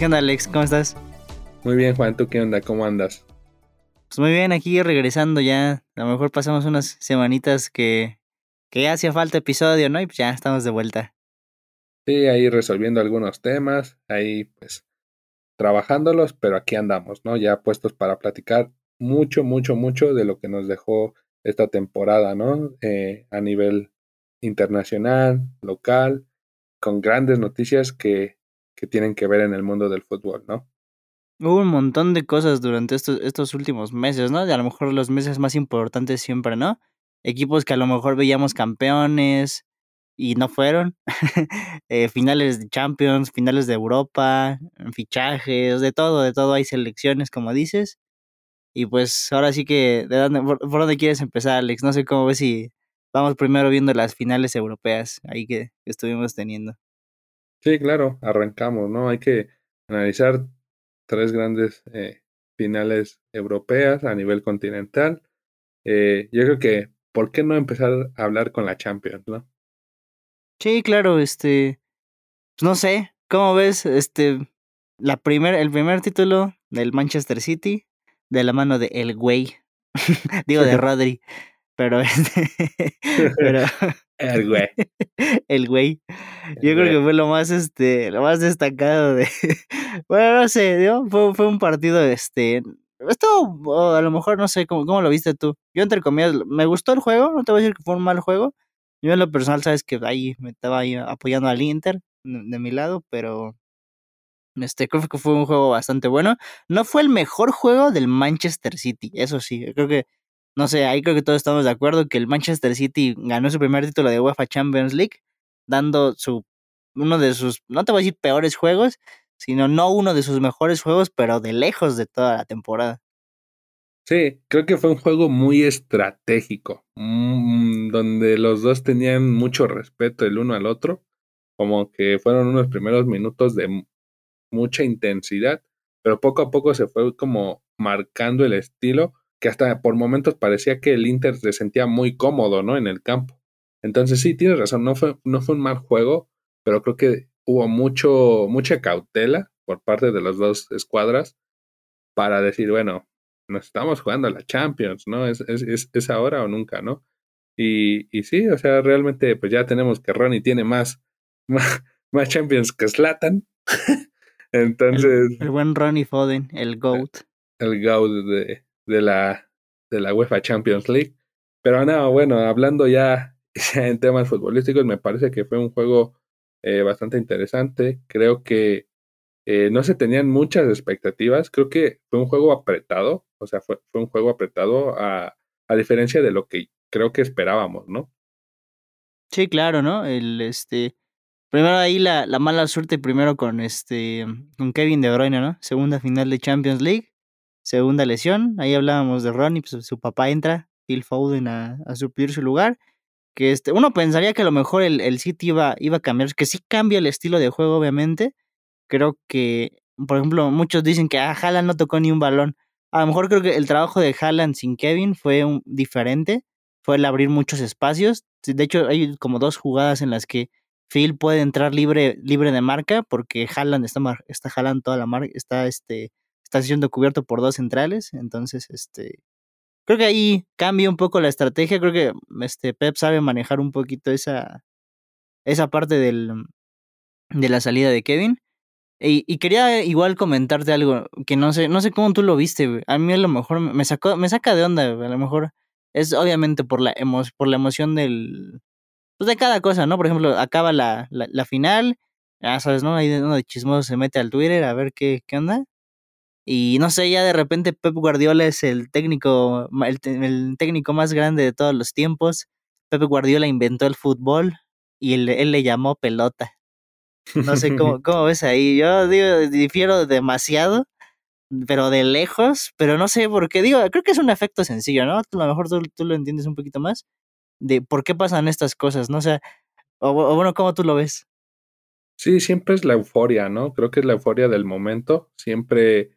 ¿Qué onda, Alex? ¿Cómo estás? Muy bien, Juan, ¿tú qué onda? ¿Cómo andas? Pues muy bien, aquí regresando ya. A lo mejor pasamos unas semanitas que, que ya hacía falta episodio, ¿no? Y pues ya estamos de vuelta. Sí, ahí resolviendo algunos temas, ahí pues trabajándolos, pero aquí andamos, ¿no? Ya puestos para platicar mucho, mucho, mucho de lo que nos dejó esta temporada, ¿no? Eh, a nivel internacional, local, con grandes noticias que, que tienen que ver en el mundo del fútbol, ¿no? Hubo un montón de cosas durante estos, estos últimos meses, ¿no? De a lo mejor los meses más importantes siempre, ¿no? Equipos que a lo mejor veíamos campeones y no fueron. Eh, finales de Champions, finales de Europa, fichajes, de todo, de todo. Hay selecciones, como dices. Y pues ahora sí que, ¿de dónde, por, dónde quieres empezar, Alex? No sé cómo ves si vamos primero viendo las finales europeas ahí que estuvimos teniendo. Sí, claro, arrancamos, ¿no? Hay que analizar tres grandes eh, finales europeas a nivel continental. Eh, yo creo que, ¿por qué no empezar a hablar con la Champions, no? Sí, claro, este, pues no sé, ¿cómo ves, este, la primer, el primer título del Manchester City de la mano de El Güey, digo de Rodri, pero este, pero el güey, el güey, yo creo que fue lo más, este, lo más destacado de, bueno, no sé, ¿no? fue, fue un partido, este, esto a lo mejor no sé cómo, cómo lo viste tú. Yo entre comillas, me gustó el juego, no te voy a decir que fue un mal juego. Yo en lo personal, sabes que ahí me estaba ahí apoyando al Inter de, de mi lado, pero este creo que fue un juego bastante bueno. No fue el mejor juego del Manchester City, eso sí, creo que no sé, ahí creo que todos estamos de acuerdo que el Manchester City ganó su primer título de UEFA Champions League, dando su uno de sus, no te voy a decir peores juegos, sino no uno de sus mejores juegos, pero de lejos de toda la temporada. Sí, creo que fue un juego muy estratégico, mmm, donde los dos tenían mucho respeto el uno al otro, como que fueron unos primeros minutos de mucha intensidad, pero poco a poco se fue como marcando el estilo, que hasta por momentos parecía que el Inter se sentía muy cómodo, ¿no? En el campo. Entonces sí, tienes razón, no fue, no fue un mal juego, pero creo que hubo mucho, mucha cautela por parte de las dos escuadras para decir, bueno, nos estamos jugando a la Champions, ¿no? Es, es, es ahora o nunca, ¿no? Y, y, sí, o sea, realmente pues ya tenemos que Ronnie tiene más, más, más Champions que Slatan. Entonces... El, el, buen Ronnie Foden, el GOAT. El GOAT de, de, la, de la UEFA Champions League. Pero no, bueno, hablando ya, ya en temas futbolísticos, me parece que fue un juego eh, bastante interesante. Creo que eh, no se tenían muchas expectativas. Creo que fue un juego apretado. O sea, fue, fue un juego apretado a, a, diferencia de lo que creo que esperábamos, ¿no? Sí, claro, ¿no? El este. Primero ahí la, la mala suerte primero con este. con Kevin De Bruyne, ¿no? Segunda final de Champions League. Segunda lesión. Ahí hablábamos de Ronnie, pues su papá entra, Phil Foden, a, a suplir su lugar que este, uno pensaría que a lo mejor el, el City iba, iba a cambiar, que sí cambia el estilo de juego, obviamente. Creo que, por ejemplo, muchos dicen que a ah, Haaland no tocó ni un balón. A lo mejor creo que el trabajo de Haaland sin Kevin fue diferente, fue el abrir muchos espacios. De hecho, hay como dos jugadas en las que Phil puede entrar libre, libre de marca, porque Haaland está, está jalando toda la marca, está, este, está siendo cubierto por dos centrales. Entonces, este, creo que ahí cambia un poco la estrategia. Creo que este Pep sabe manejar un poquito esa, esa parte del, de la salida de Kevin. Y, y, quería igual comentarte algo que no sé, no sé cómo tú lo viste. A mí a lo mejor me sacó, me saca de onda. A lo mejor es obviamente por la emo, por la emoción del pues de cada cosa, ¿no? Por ejemplo, acaba la, la, la final, ya sabes, ¿no? Ahí uno de chismoso se mete al Twitter a ver qué, qué onda. Y no sé, ya de repente Pep Guardiola es el técnico, el, el técnico más grande de todos los tiempos. Pep Guardiola inventó el fútbol y él, él le llamó pelota. No sé cómo, cómo ves ahí. Yo digo, difiero demasiado, pero de lejos, pero no sé por qué. Digo, creo que es un efecto sencillo, ¿no? A lo mejor tú, tú lo entiendes un poquito más de por qué pasan estas cosas, ¿no? O sea, o, o, bueno, ¿cómo tú lo ves? Sí, siempre es la euforia, ¿no? Creo que es la euforia del momento. Siempre,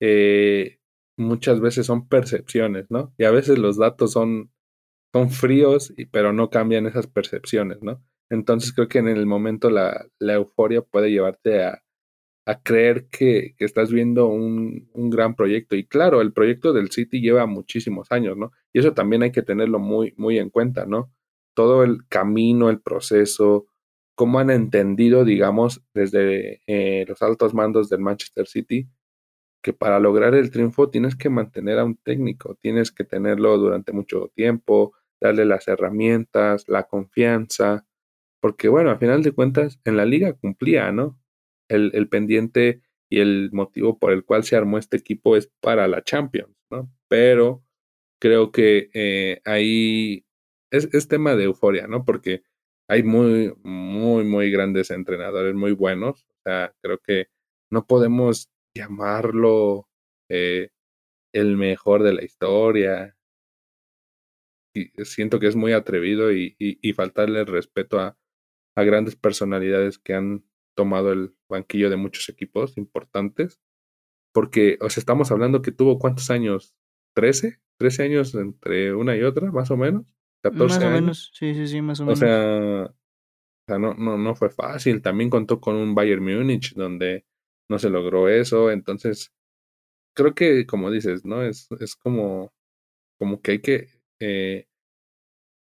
eh, muchas veces son percepciones, ¿no? Y a veces los datos son, son fríos, pero no cambian esas percepciones, ¿no? Entonces creo que en el momento la, la euforia puede llevarte a, a creer que, estás viendo un, un, gran proyecto. Y claro, el proyecto del City lleva muchísimos años, ¿no? Y eso también hay que tenerlo muy, muy en cuenta, ¿no? Todo el camino, el proceso, cómo han entendido, digamos, desde eh, los altos mandos del Manchester City, que para lograr el triunfo tienes que mantener a un técnico, tienes que tenerlo durante mucho tiempo, darle las herramientas, la confianza, porque bueno, a final de cuentas, en la liga cumplía, ¿no? El, el pendiente y el motivo por el cual se armó este equipo es para la Champions, ¿no? Pero creo que eh, ahí es, es tema de euforia, ¿no? Porque hay muy, muy, muy grandes entrenadores, muy buenos. O sea, creo que no podemos llamarlo eh, el mejor de la historia. Y siento que es muy atrevido y, y, faltarle respeto a, a, grandes personalidades que han tomado el banquillo de muchos equipos importantes. Porque, o sea, estamos hablando que tuvo cuántos años? ¿13? ¿13 años entre una y otra, más o menos? 14 más o menos, sí, sí, sí, más o, menos. O sea, no, no, no fue fácil. También contó con un Bayern Múnich donde no se logró eso. Entonces, creo que, como dices, ¿no? Es, es como, como que hay que eh,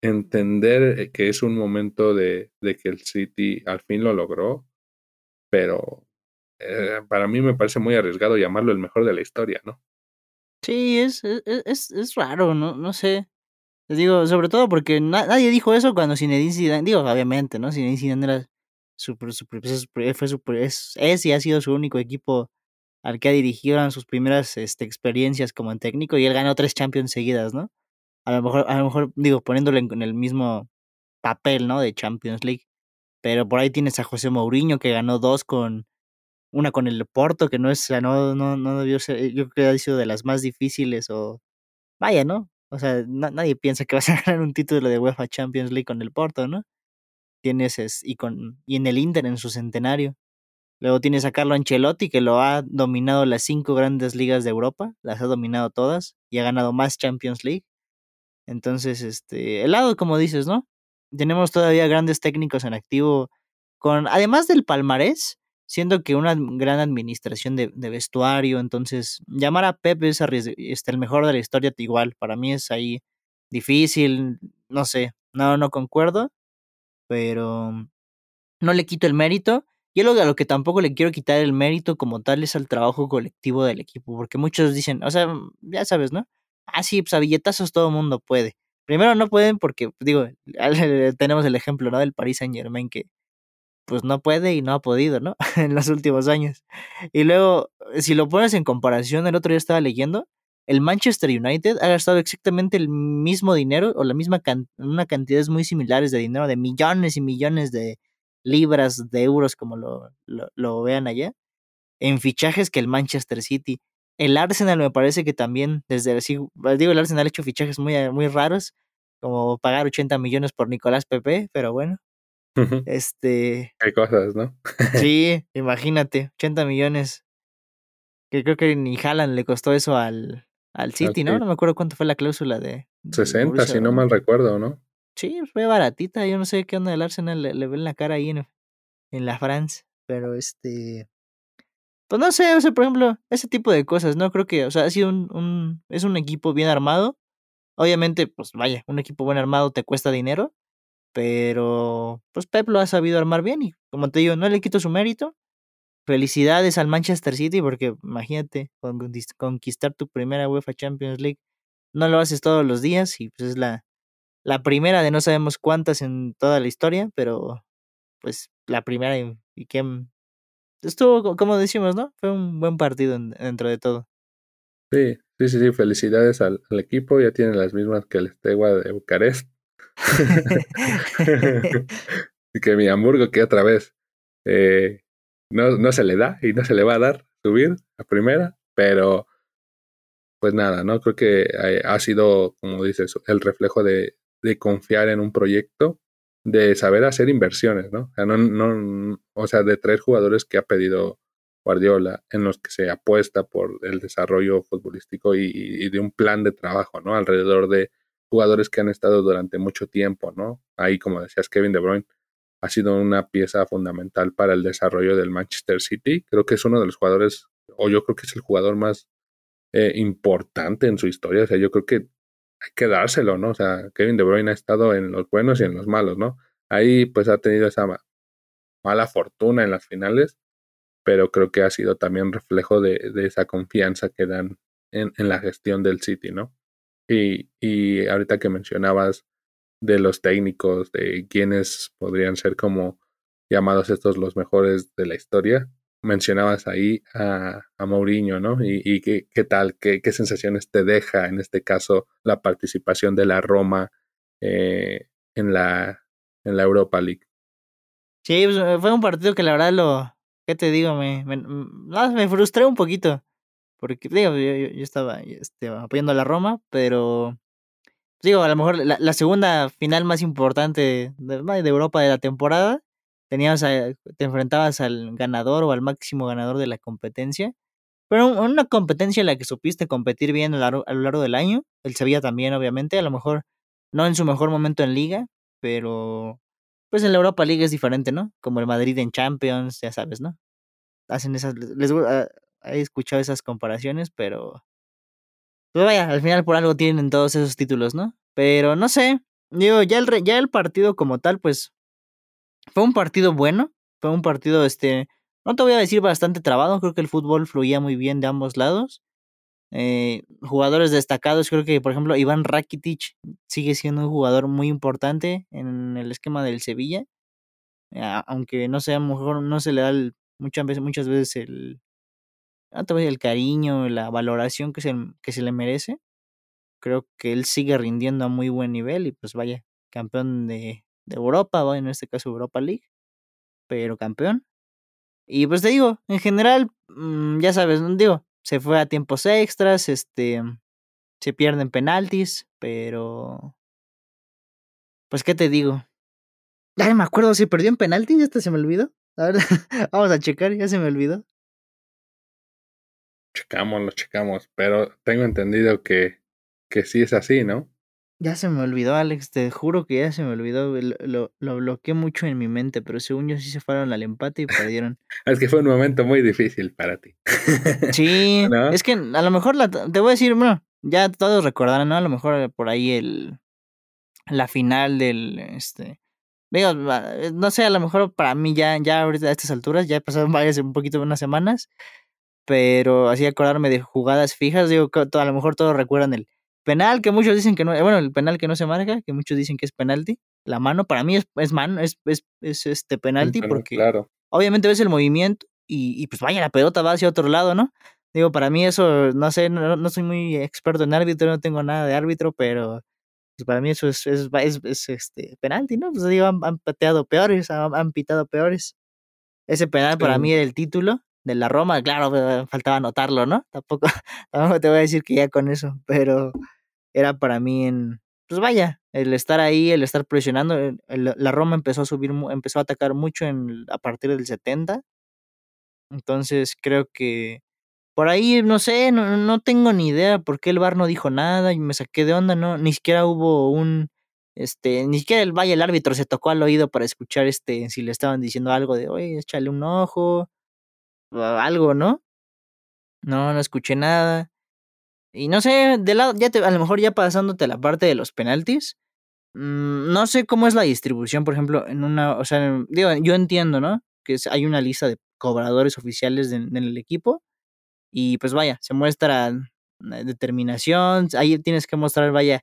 entender que es un momento de, de, que el City al fin lo logró, pero eh, para mí me parece muy arriesgado llamarlo el mejor de la historia, ¿no? Sí, es, es, es raro, ¿no? No sé. Les digo, sobre todo porque nadie dijo eso cuando Zinedine Zidane, digo, obviamente, ¿no? Zinedine Zidane era super, super, fue super, es, es y ha sido su único equipo al que ha dirigido en sus primeras este, experiencias como técnico y él ganó tres Champions seguidas, ¿no? A lo mejor, a lo mejor digo, poniéndolo en, el mismo papel, ¿no? De Champions League. Pero por ahí tienes a José Mourinho que ganó dos con una con el Porto, que no es, no, no, no debió ser, yo creo que ha sido de las más difíciles o vaya, ¿no? O sea, nadie piensa que vas a ganar un título de UEFA Champions League con el Porto, ¿no? Tienes es, y con y en el Inter en su centenario. Luego tienes a Carlo Ancelotti que lo ha dominado las cinco grandes ligas de Europa, las ha dominado todas y ha ganado más Champions League. Entonces, este, el lado como dices, ¿no? Tenemos todavía grandes técnicos en activo con además del palmarés, siendo que una gran administración de, vestuario, entonces llamar a Pep es este, el mejor de la historia igual, para mí es ahí difícil, no sé, no, no concuerdo, pero no le quito el mérito. Y algo a lo que tampoco le quiero quitar el mérito como tal es al trabajo colectivo del equipo, porque muchos dicen, o sea, ya sabes, ¿no? Ah, sí, pues a billetazos todo mundo puede. Primero no pueden porque, digo, tenemos el ejemplo, ¿no? Del Paris Saint Germain que pues no puede y no ha podido, ¿no? en los últimos años. Y luego, si lo pones en comparación, el otro día estaba leyendo, el Manchester United ha gastado exactamente el mismo dinero o la misma una cantidades muy similares de dinero, de millones y millones de libras, de euros, como lo, lo, vean allá, en fichajes que el Manchester City. El Arsenal me parece que también, desde digo, el Arsenal ha hecho fichajes muy, muy raros, como pagar 80 millones por Nicolás Pepe, pero bueno. Este. Hay cosas, ¿no? sí, imagínate, 80 millones. Que creo que ni Haaland le costó eso al, al City, ¿no? No me acuerdo cuánto fue la cláusula de. 60, si no mal recuerdo, ¿no? Sí, fue baratita. Yo no sé qué onda del Arsenal le, le ven la cara ahí en, en la France. Pero este. Pues no sé, o sea, por ejemplo, ese tipo de cosas, ¿no? Creo que, o sea, ha sido un, un. Es un equipo bien armado. Obviamente, pues vaya, un equipo bien armado te cuesta dinero. Pero, pues Pep lo ha sabido armar bien y, como te digo, no le quito su mérito. Felicidades al Manchester City porque imagínate, conquistar tu primera UEFA Champions League no lo haces todos los días y pues es la, la primera de no sabemos cuántas en toda la historia, pero pues la primera y, que estuvo, como decimos, ¿no? Fue un buen partido dentro de todo. Sí, sí, sí, sí, felicidades al, al equipo, ya tienen las mismas que el Estegua de Bucarest. y que mi Hamburgo, que otra vez eh, no, no se le da y no se le va a dar subir a primera, pero pues nada, ¿no? Creo que ha sido, como dices, el reflejo de, confiar en un proyecto, de saber hacer inversiones, ¿no? O sea, no, no, o de tres jugadores que ha pedido Guardiola, en los que se apuesta por el desarrollo futbolístico y, y de un plan de trabajo, ¿no? Alrededor de jugadores que han estado durante mucho tiempo, ¿no? Ahí, como decías, Kevin De Bruyne ha sido una pieza fundamental para el desarrollo del Manchester City. Creo que es uno de los jugadores, o yo creo que es el jugador más eh, importante en su historia. O sea, yo creo que hay que dárselo, ¿no? O sea, Kevin De Bruyne ha estado en los buenos y en los malos, ¿no? Ahí pues ha tenido esa mala fortuna en las finales, pero creo que ha sido también reflejo de, esa confianza que dan en, la gestión del City, ¿no? Y, y ahorita que mencionabas de los técnicos, de quienes podrían ser como llamados estos los mejores de la historia, mencionabas ahí a, a Mourinho, ¿no? Y, qué, qué, tal, qué, qué, sensaciones te deja en este caso la participación de la Roma eh, en, la, en la Europa League. Sí, pues, fue un partido que la verdad lo, ¿qué te digo? Me, me, me frustré un poquito, porque digo, yo, yo estaba este, apoyando a la Roma, pero digo, a lo mejor la, la segunda final más importante de, de Europa de la temporada tenías te enfrentabas al ganador o al máximo ganador de la competencia. Pero una competencia en la que supiste competir bien a lo, largo del año. El Sevilla también, obviamente. A lo mejor no en su mejor momento en liga, pero pues en la Europa League es diferente, ¿no? Como el Madrid en Champions, ya sabes, ¿no? Hacen esas, les, ah, he escuchado esas comparaciones, pero pues vaya, al final por algo tienen todos esos títulos, ¿no? Pero no sé, digo, ya el, ya el partido como tal, pues fue un partido bueno, fue un partido, este, no te voy a decir bastante trabado, creo que el fútbol fluía muy bien de ambos lados. Eh, jugadores destacados, creo que por ejemplo Iván Rakitic sigue siendo un jugador muy importante en el esquema del Sevilla, aunque no sea mejor, no se le da muchas veces, muchas veces el, no el cariño, la valoración que se, que se le merece. Creo que él sigue rindiendo a muy buen nivel y pues vaya, campeón de, de Europa, en este caso Europa League, pero campeón. Y pues te digo, en general, mm, ya sabes, digo, se fue a tiempos extras, este, se pierden penaltis, pero... Pues, ¿qué te digo? Ya me acuerdo, si perdió en penaltis, ya se me olvidó. A ver, vamos a checar, ya se me olvidó. Checamos, lo checamos, pero tengo entendido que, que sí es así, ¿no? Ya se me olvidó, Alex, te juro que ya se me olvidó. Lo, lo, bloqueé mucho en mi mente, pero según yo sí se fueron al empate y perdieron. es que fue un momento muy difícil para ti. sí, es que a lo mejor la, te voy a decir, bueno, ya todos recordarán, ¿no? A lo mejor por ahí el la final del este digo, no sé, a lo mejor para mí ya ya ahorita a estas alturas ya pasaron varias un poquito unas semanas, pero así acordarme de jugadas fijas, digo, a lo mejor todos recuerdan el Penal que muchos dicen que no, bueno, el penal que no se marca, que muchos dicen que es penalti. La mano para mí es, es mano, es, es, es este penalti porque claro. obviamente ves el movimiento y, y, pues vaya, la pelota va hacia otro lado, ¿no? Digo, para mí eso, no sé, no, no soy muy experto en árbitro, no tengo nada de árbitro, pero pues para mí eso es, es, es, este penalti, ¿no? Pues digo, han, pateado peores, han, pitado peores. Ese penal para mí era el título de la Roma, claro, faltaba anotarlo, ¿no? Tampoco, tampoco te voy a decir que ya con eso, pero era para mí en, pues vaya, el estar ahí, el estar presionando, la Roma empezó a subir, empezó a atacar mucho en, a partir del 70, entonces creo que por ahí, no sé, no, no tengo ni idea por qué el bar no dijo nada y me saqué de onda, no, ni siquiera hubo un, este, ni siquiera el vaya el árbitro se tocó al oído para escuchar este, si le estaban diciendo algo de, oye, échale un ojo, algo, ¿no? No, no escuché nada. Y no sé, de lado, ya te, a lo mejor ya pasándote la parte de los penaltis, mm, no sé cómo es la distribución, por ejemplo, en una, o sea, digo, yo entiendo, ¿no? Que hay una lista de cobradores oficiales en el equipo y pues vaya, se muestra eh, determinación, ahí tienes que mostrar, vaya,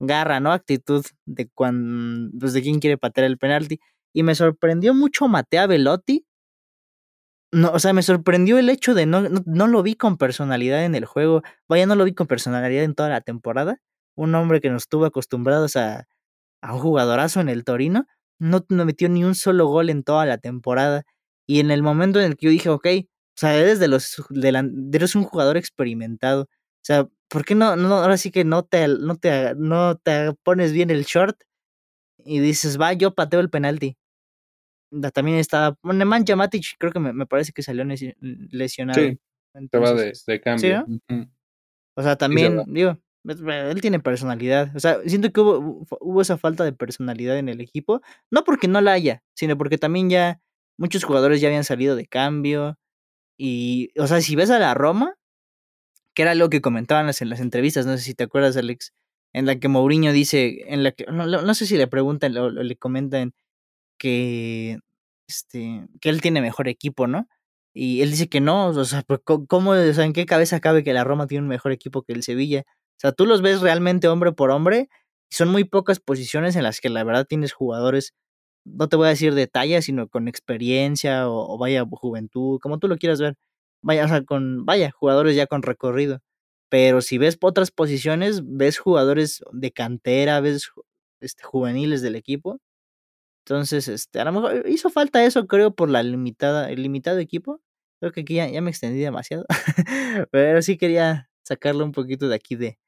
garra, ¿no? Actitud de cuando, pues de quién quiere patear el penalti. Y me sorprendió mucho Matea Velotti, no, o sea, me sorprendió el hecho de no, no, lo vi con personalidad en el juego. Vaya, no lo vi con personalidad en toda la temporada. Un hombre que nos estuvo acostumbrados a, a un jugadorazo en el Torino. No, no, metió ni un solo gol en toda la temporada. Y en el momento en el que yo dije, ok, o sea, eres de los eres un jugador experimentado. O sea, ¿por qué no, no ahora sí que no te, no te, no te pones bien el short y dices, va, yo pateo el penalti? También estaba. Nemanja Matic, creo que me, me, parece que salió lesionado. Sí, se va de, cambio. O sea, también, digo, él tiene personalidad. O sea, siento que hubo, hubo esa falta de personalidad en el equipo. No porque no la haya, sino porque también ya muchos jugadores ya habían salido de cambio. Y, o sea, si ves a la Roma, que era lo que comentaban en las entrevistas, no sé si te acuerdas, Alex, en la que Mourinho dice, en la que, no, no sé si le preguntan o le comentan que, este, que él tiene mejor equipo, ¿no? Y él dice que no, o sea, pues, ¿cómo, o sea, en qué cabeza cabe que la Roma tiene un mejor equipo que el Sevilla? O sea, tú los ves realmente hombre por hombre, y son muy pocas posiciones en las que la verdad tienes jugadores, no te voy a decir de talla, sino con experiencia o, vaya juventud, como tú lo quieras ver. Vaya, o sea, con, vaya, jugadores ya con recorrido. Pero si ves otras posiciones, ves jugadores de cantera, ves este, juveniles del equipo. Entonces, este, a lo mejor hizo falta eso, creo, por la limitada, el limitado equipo. Creo que aquí ya, ya me extendí demasiado. Pero sí quería sacarlo un poquito de aquí de,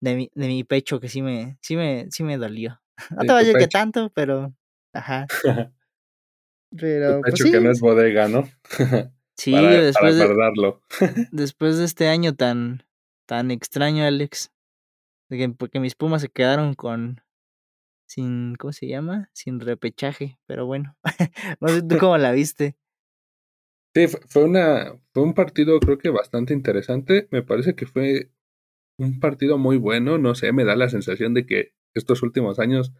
de mi, de mi pecho que sí me, sí me, sí me dolió. No te voy a decir que tanto, pero, ajá. Pero, pues pecho que no es bodega, ¿no? sí, después de, después de este año tan, tan extraño, Alex, de que, porque mis pumas se quedaron con, sin, ¿cómo se llama? Sin repechaje, pero bueno, no sé tú cómo la viste. Sí, fue una, fue un partido creo que bastante interesante. Me parece que fue un partido muy bueno. No sé, me da la sensación de que estos últimos años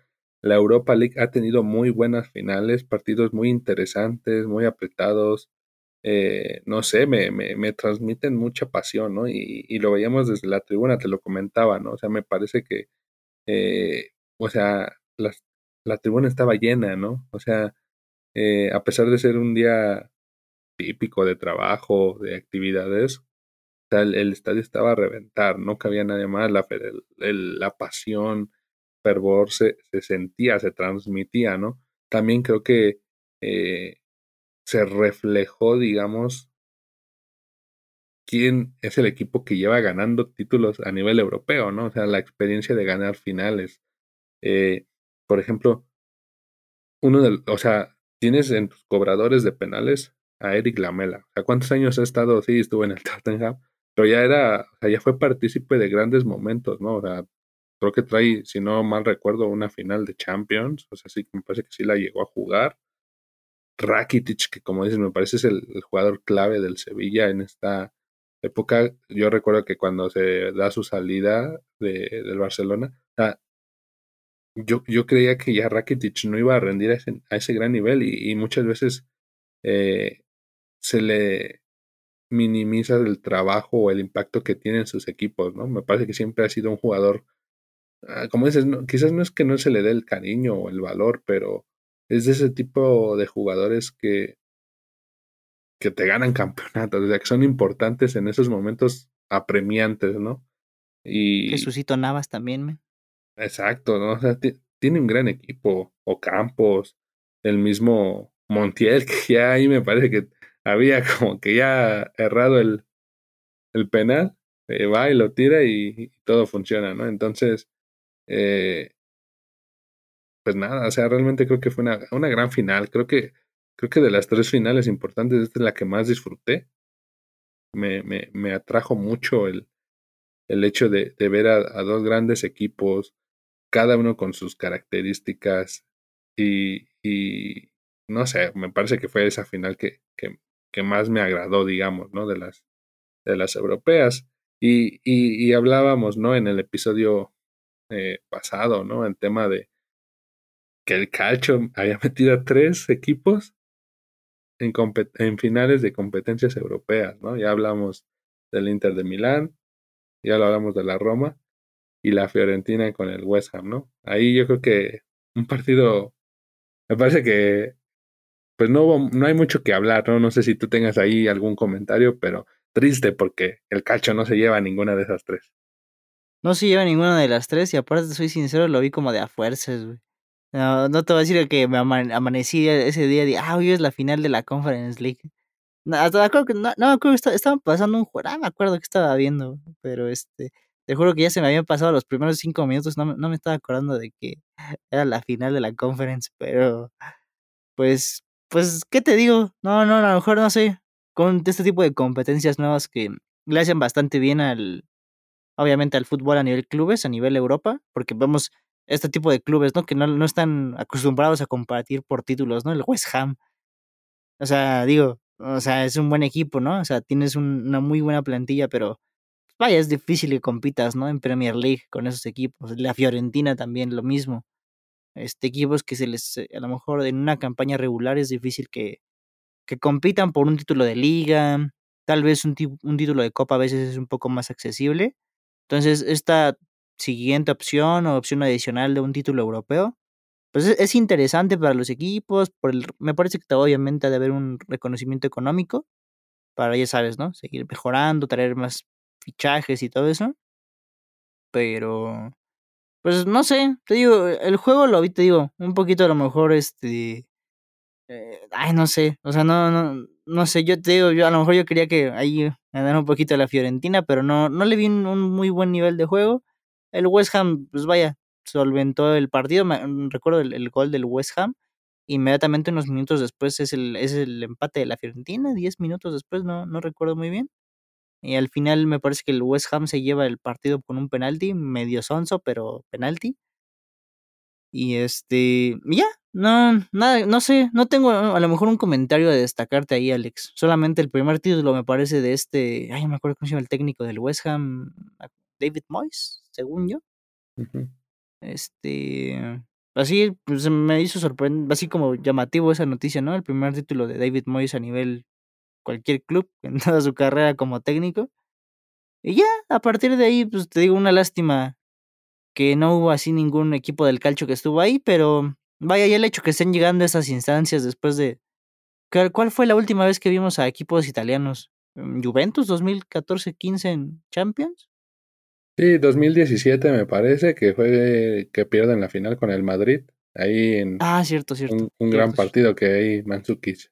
la Europa League ha tenido muy buenas finales, partidos muy interesantes, muy apretados. Eh, no sé, me, me, me, transmiten mucha pasión, ¿no? Y, y, lo veíamos desde la tribuna, te lo comentaba, ¿no? O sea, me parece que, eh, o sea, la, tribuna estaba llena, ¿no? O sea, eh, a pesar de ser un día típico de trabajo, de actividades, el, estadio estaba a reventar, no cabía nadie más, la, la pasión, fervor se, se, sentía, se transmitía, ¿no? También creo que eh, se reflejó, digamos, quién es el equipo que lleva ganando títulos a nivel europeo, ¿no? O sea, la experiencia de ganar finales. Eh, por ejemplo, uno del, o sea, tienes en tus cobradores de penales a Eric Lamela. O sea, ¿cuántos años ha estado? Sí, estuvo en el Tottenham, pero ya era, o sea, ya fue partícipe de grandes momentos, ¿no? O sea, creo que trae, si no mal recuerdo, una final de Champions, o sea, sí, me parece que sí la llegó a jugar. Rakitic, que como dices, me parece es el, jugador clave del Sevilla en esta época. Yo recuerdo que cuando se da su salida de, del Barcelona, yo, yo creía que ya Rakitic no iba a rendir a ese, gran nivel y, muchas veces eh, se le minimiza el trabajo o el impacto que tienen sus equipos, ¿no? Me parece que siempre ha sido un jugador, ah, como dices, quizás no es que no se le dé el cariño o el valor, pero es de ese tipo de jugadores que, que te ganan campeonatos, o sea, que son importantes en esos momentos apremiantes, ¿no? Y... Jesucito Navas también, me. Exacto, ¿no? O sea, tiene un gran equipo, o Campos, el mismo Montiel, que ya ahí me parece que había como que ya errado el, el penal, eh, va y lo tira y, todo funciona, ¿no? Entonces, eh, pues nada, o sea, realmente creo que fue una, una gran final. Creo que, creo que de las tres finales importantes, esta es la que más disfruté. Me, me, me atrajo mucho el, el hecho de, de ver a, a, dos grandes equipos, cada uno con sus características y, y, no sé, me parece que fue esa final que, que, más me agradó, digamos, ¿no? De las, de las europeas. Y, y, y hablábamos, ¿no? En el episodio eh, pasado, ¿no? El tema de que el calcio había metido a tres equipos en, en finales de competencias europeas, ¿no? Ya hablamos del Inter de Milán, ya lo hablamos de la Roma y la Fiorentina con el West Ham, ¿no? Ahí yo creo que un partido, me parece que pues no, no hay mucho que hablar, ¿no? No sé si tú tengas ahí algún comentario, pero triste porque el calcho no se lleva ninguna de esas tres. No se lleva ninguna de las tres y aparte, soy sincero, lo vi como de a fuerzas, güey. No, no te voy a decir que me amanecí ese día de, ah, hoy es la final de la Conference League. No, hasta que, no, no creo que estaban pasando un juego, ah, me acuerdo que estaba viendo, pero este, te juro que ya se me habían pasado los primeros cinco minutos, no, no me estaba acordando de que era la final de la Conference, pero pues pues, ¿qué te digo? No, no, a lo mejor no sé. Con este tipo de competencias nuevas que le hacen bastante bien al, obviamente al fútbol a nivel clubes, a nivel Europa, porque vemos este tipo de clubes, ¿no? Que no, no están acostumbrados a compartir por títulos, ¿no? El West Ham. O sea, digo, o sea, es un buen equipo, ¿no? O sea, tienes un, una muy buena plantilla, pero vaya, es difícil que compitas, ¿no? En Premier League con esos equipos. La Fiorentina también, lo mismo. Este, equipos que se les, a lo mejor en una campaña regular es difícil que, que compitan por un título de liga, tal vez un, título de copa a veces es un poco más accesible. Entonces, esta siguiente opción o opción adicional de un título europeo, pues es, es interesante para los equipos, por el, me parece que obviamente ha de haber un reconocimiento económico para, ya sabes, ¿no? Seguir mejorando, traer más fichajes y todo eso. Pero, pues no sé, te digo, el juego lo vi, te digo, un poquito a lo mejor este... Eh, ay, no sé, o sea, no, no, no sé, yo te digo, yo a lo mejor yo quería que ahí ganara un poquito la Fiorentina, pero no, no le vi un, muy buen nivel de juego. El West Ham, pues vaya, solventó el partido, me, recuerdo el, el, gol del West Ham, inmediatamente unos minutos después es el, es el empate de la Fiorentina, 10 minutos después, no, no recuerdo muy bien. Y al final me parece que el West Ham se lleva el partido con un penalti, medio sonso, pero penalti. Y este, ya, no, nada, no sé, no tengo a lo mejor un comentario de destacarte ahí, Alex. Solamente el primer título me parece de este, ay, no me acuerdo cómo se llama el técnico del West Ham, David Moyes, según yo. Uh -huh. Este, así, pues me hizo sorprender, así como llamativo esa noticia, ¿no? El primer título de David Moyes a nivel cualquier club en toda su carrera como técnico. Y ya, a partir de ahí, pues te digo, una lástima que no hubo así ningún equipo del calcio que estuvo ahí, pero vaya, ya el hecho que estén llegando a esas instancias después de... ¿Cuál fue la última vez que vimos a equipos italianos? ¿Juventus 2014-15 en Champions? Sí, 2017 me parece que fue que pierden la final con el Madrid. Ahí en ah, cierto, cierto. un, un cierto, gran cierto. partido que ahí Mandzukic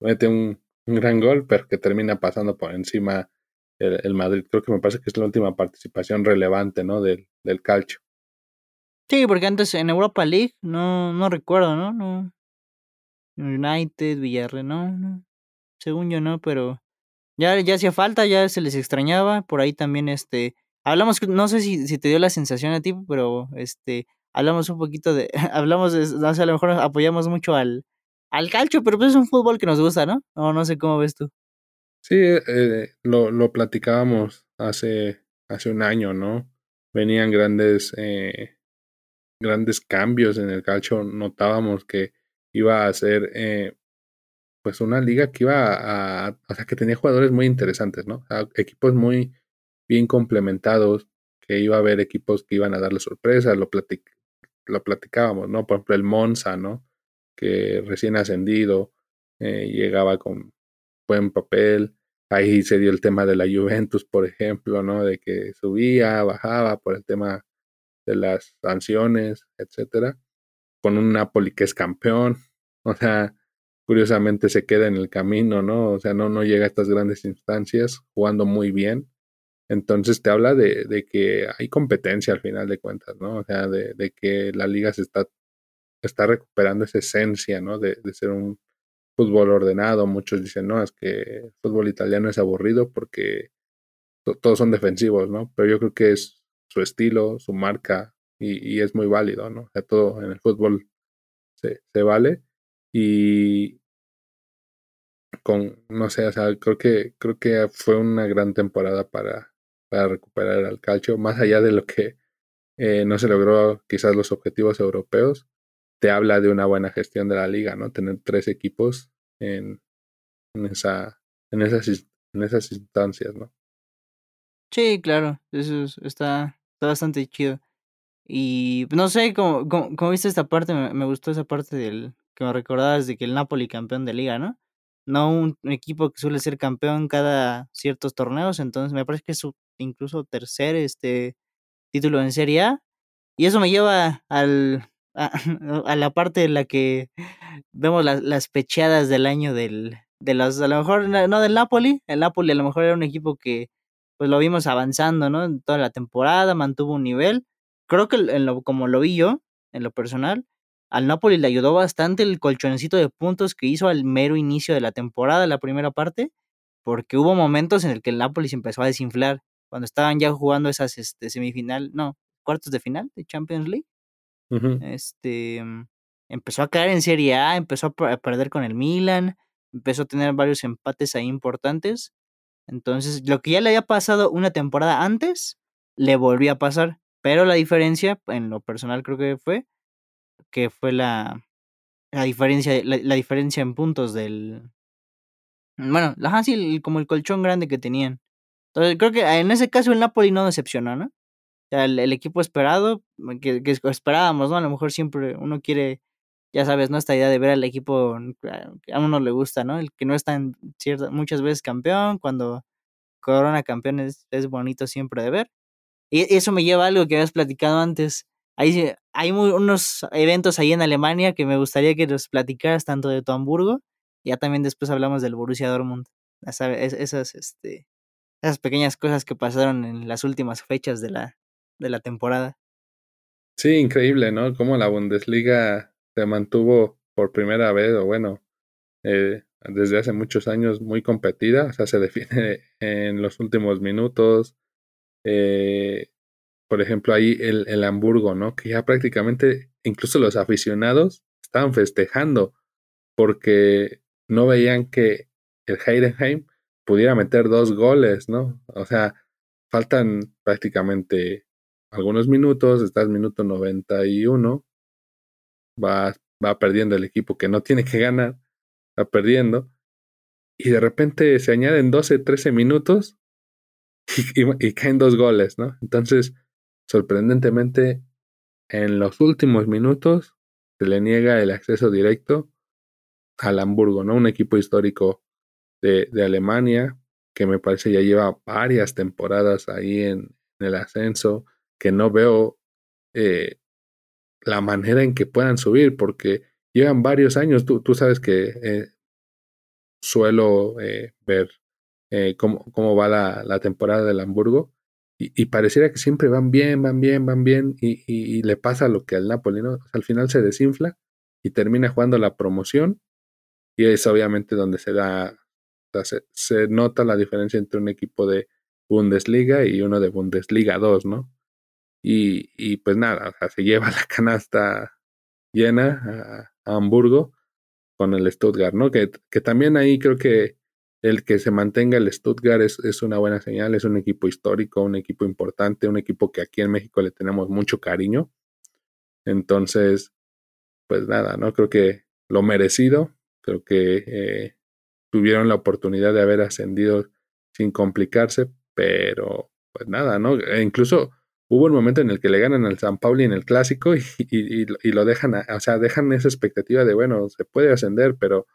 mete un, un, gran gol, pero que termina pasando por encima el, Madrid. Creo que me parece que es la última participación relevante, ¿no? Del, del calcio. Sí, porque antes en Europa League no, no recuerdo, ¿no? no United, Villarreal, no, no. Según yo no, pero ya, ya hacía falta, ya se les extrañaba. Por ahí también, este, hablamos, no sé si, si te dio la sensación a ti, pero este, hablamos un poquito de, hablamos, de, no sé, a lo mejor apoyamos mucho al, al calcio, pero pues es un fútbol que nos gusta, ¿no? No, no sé cómo ves tú. Sí, eh, lo, lo platicábamos hace, hace un año, ¿no? Venían grandes, eh, grandes cambios en el calcio. Notábamos que iba a ser, eh, pues, una liga que iba a, o sea, que tenía jugadores muy interesantes, ¿no? Equipos muy bien complementados, que iba a haber equipos que iban a darle sorpresa, lo, platic, lo platicábamos, ¿no? Por ejemplo, el Monza, ¿no? Que recién ascendido, eh, llegaba con buen papel. Ahí se dio el tema de la Juventus, por ejemplo, ¿no? De que subía, bajaba por el tema de las sanciones, etcétera. Con un Napoli que es campeón, o sea, curiosamente se queda en el camino, ¿no? O sea, no, no llega a estas grandes instancias, jugando muy bien. Entonces te habla de, de que hay competencia al final de cuentas, ¿no? O sea, de, de que la liga se está, está recuperando esa esencia, ¿no? De, ser un, fútbol ordenado. Muchos dicen, no, es que el fútbol italiano es aburrido porque to todos son defensivos, ¿no? Pero yo creo que es su estilo, su marca y, es muy válido, ¿no? Todo en el fútbol se, se, vale y con, no sé, o sea, creo que, creo que fue una gran temporada para, para recuperar al calcio, más allá de lo que eh, no se logró quizás los objetivos europeos, te habla de una buena gestión de la liga, ¿no? Tener tres equipos en, en, esa, en, esas, en esas instancias, ¿no? Sí, claro, eso es, está, está bastante chido. Y no sé, cómo, cómo, cómo viste esta parte, me, me, gustó esa parte del que me recordabas de que el Napoli campeón de liga, ¿no? No un, un equipo que suele ser campeón cada ciertos torneos, entonces me parece que es su incluso tercer este título en Serie A. Y eso me lleva al, a, a, la parte en la que vemos las, las pecheadas del año del, de los, a lo mejor no del Napoli, el Napoli a lo mejor era un equipo que pues lo vimos avanzando, ¿no? En toda la temporada, mantuvo un nivel. Creo que en lo, como lo vi yo, en lo personal, al Napoli le ayudó bastante el colchoncito de puntos que hizo al mero inicio de la temporada, la primera parte, porque hubo momentos en el que el Napoli se empezó a desinflar cuando estaban ya jugando esas este, semifinal, no, cuartos de final de Champions League, este, empezó a caer en Serie A, empezó a perder con el Milan, empezó a tener varios empates ahí importantes. Entonces, lo que ya le había pasado una temporada antes, le volvió a pasar. Pero la diferencia, en lo personal creo que fue, que fue la, la diferencia, la, diferencia en puntos del. Bueno, ajá, sí, como el colchón grande que tenían. Entonces, creo que en ese caso el Napoli no decepcionó, ¿no? Sea, el, equipo esperado, que, que, esperábamos, ¿no? A lo mejor siempre uno quiere, ya sabes, ¿no? Esta idea de ver al equipo que a uno le gusta, ¿no? El que no está en ciertas, muchas veces campeón, cuando corona campeón es, es bonito siempre de ver. Y eso me lleva a algo que habías platicado antes. Hay, hay unos eventos ahí en Alemania que me gustaría que los platicaras tanto de tu Hamburgo, ya también después hablamos del Borussia Dortmund. Esas, este, esas pequeñas cosas que pasaron en las últimas fechas de la, de la temporada. Sí, increíble, ¿no? Cómo la Bundesliga se mantuvo por primera vez, o bueno, eh, desde hace muchos años muy competida, o sea, se define en los últimos minutos, eh, por ejemplo, ahí el, el, Hamburgo, ¿no? Que ya prácticamente incluso los aficionados estaban festejando porque no veían que el Heidenheim pudiera meter dos goles, ¿no? O sea, faltan prácticamente algunos minutos, estás minuto 91, va, va perdiendo el equipo que no tiene que ganar, va perdiendo, y de repente se añaden 12, 13 minutos y, caen dos goles, ¿no? Entonces, sorprendentemente, en los últimos minutos se le niega el acceso directo al Hamburgo, ¿no? Un equipo histórico de, de Alemania que me parece ya lleva varias temporadas ahí en, el ascenso, que no veo eh, la manera en que puedan subir, porque llevan varios años, tú, tú sabes que eh, suelo eh, ver cómo, cómo, va la, la, temporada del Hamburgo. Y, pareciera que siempre van bien, van bien, van bien, y, y, le pasa lo que al Napoli, ¿no? al final se desinfla y termina jugando la promoción, y es obviamente donde se da, se, se, nota la diferencia entre un equipo de Bundesliga y uno de Bundesliga 2, ¿no? Y, pues nada, se lleva la canasta llena a, a Hamburgo con el Stuttgart, ¿no? Que, que también ahí creo que el que se mantenga el Stuttgart es, es, una buena señal, es un equipo histórico, un equipo importante, un equipo que aquí en México le tenemos mucho cariño. Entonces, pues nada, ¿no? Creo que lo merecido, creo que eh, tuvieron la oportunidad de haber ascendido sin complicarse, pero pues nada, ¿no? E incluso hubo un momento en el que le ganan al San Pauli en el clásico y, y, lo dejan, o sea, dejan esa expectativa de, bueno, se puede ascender, pero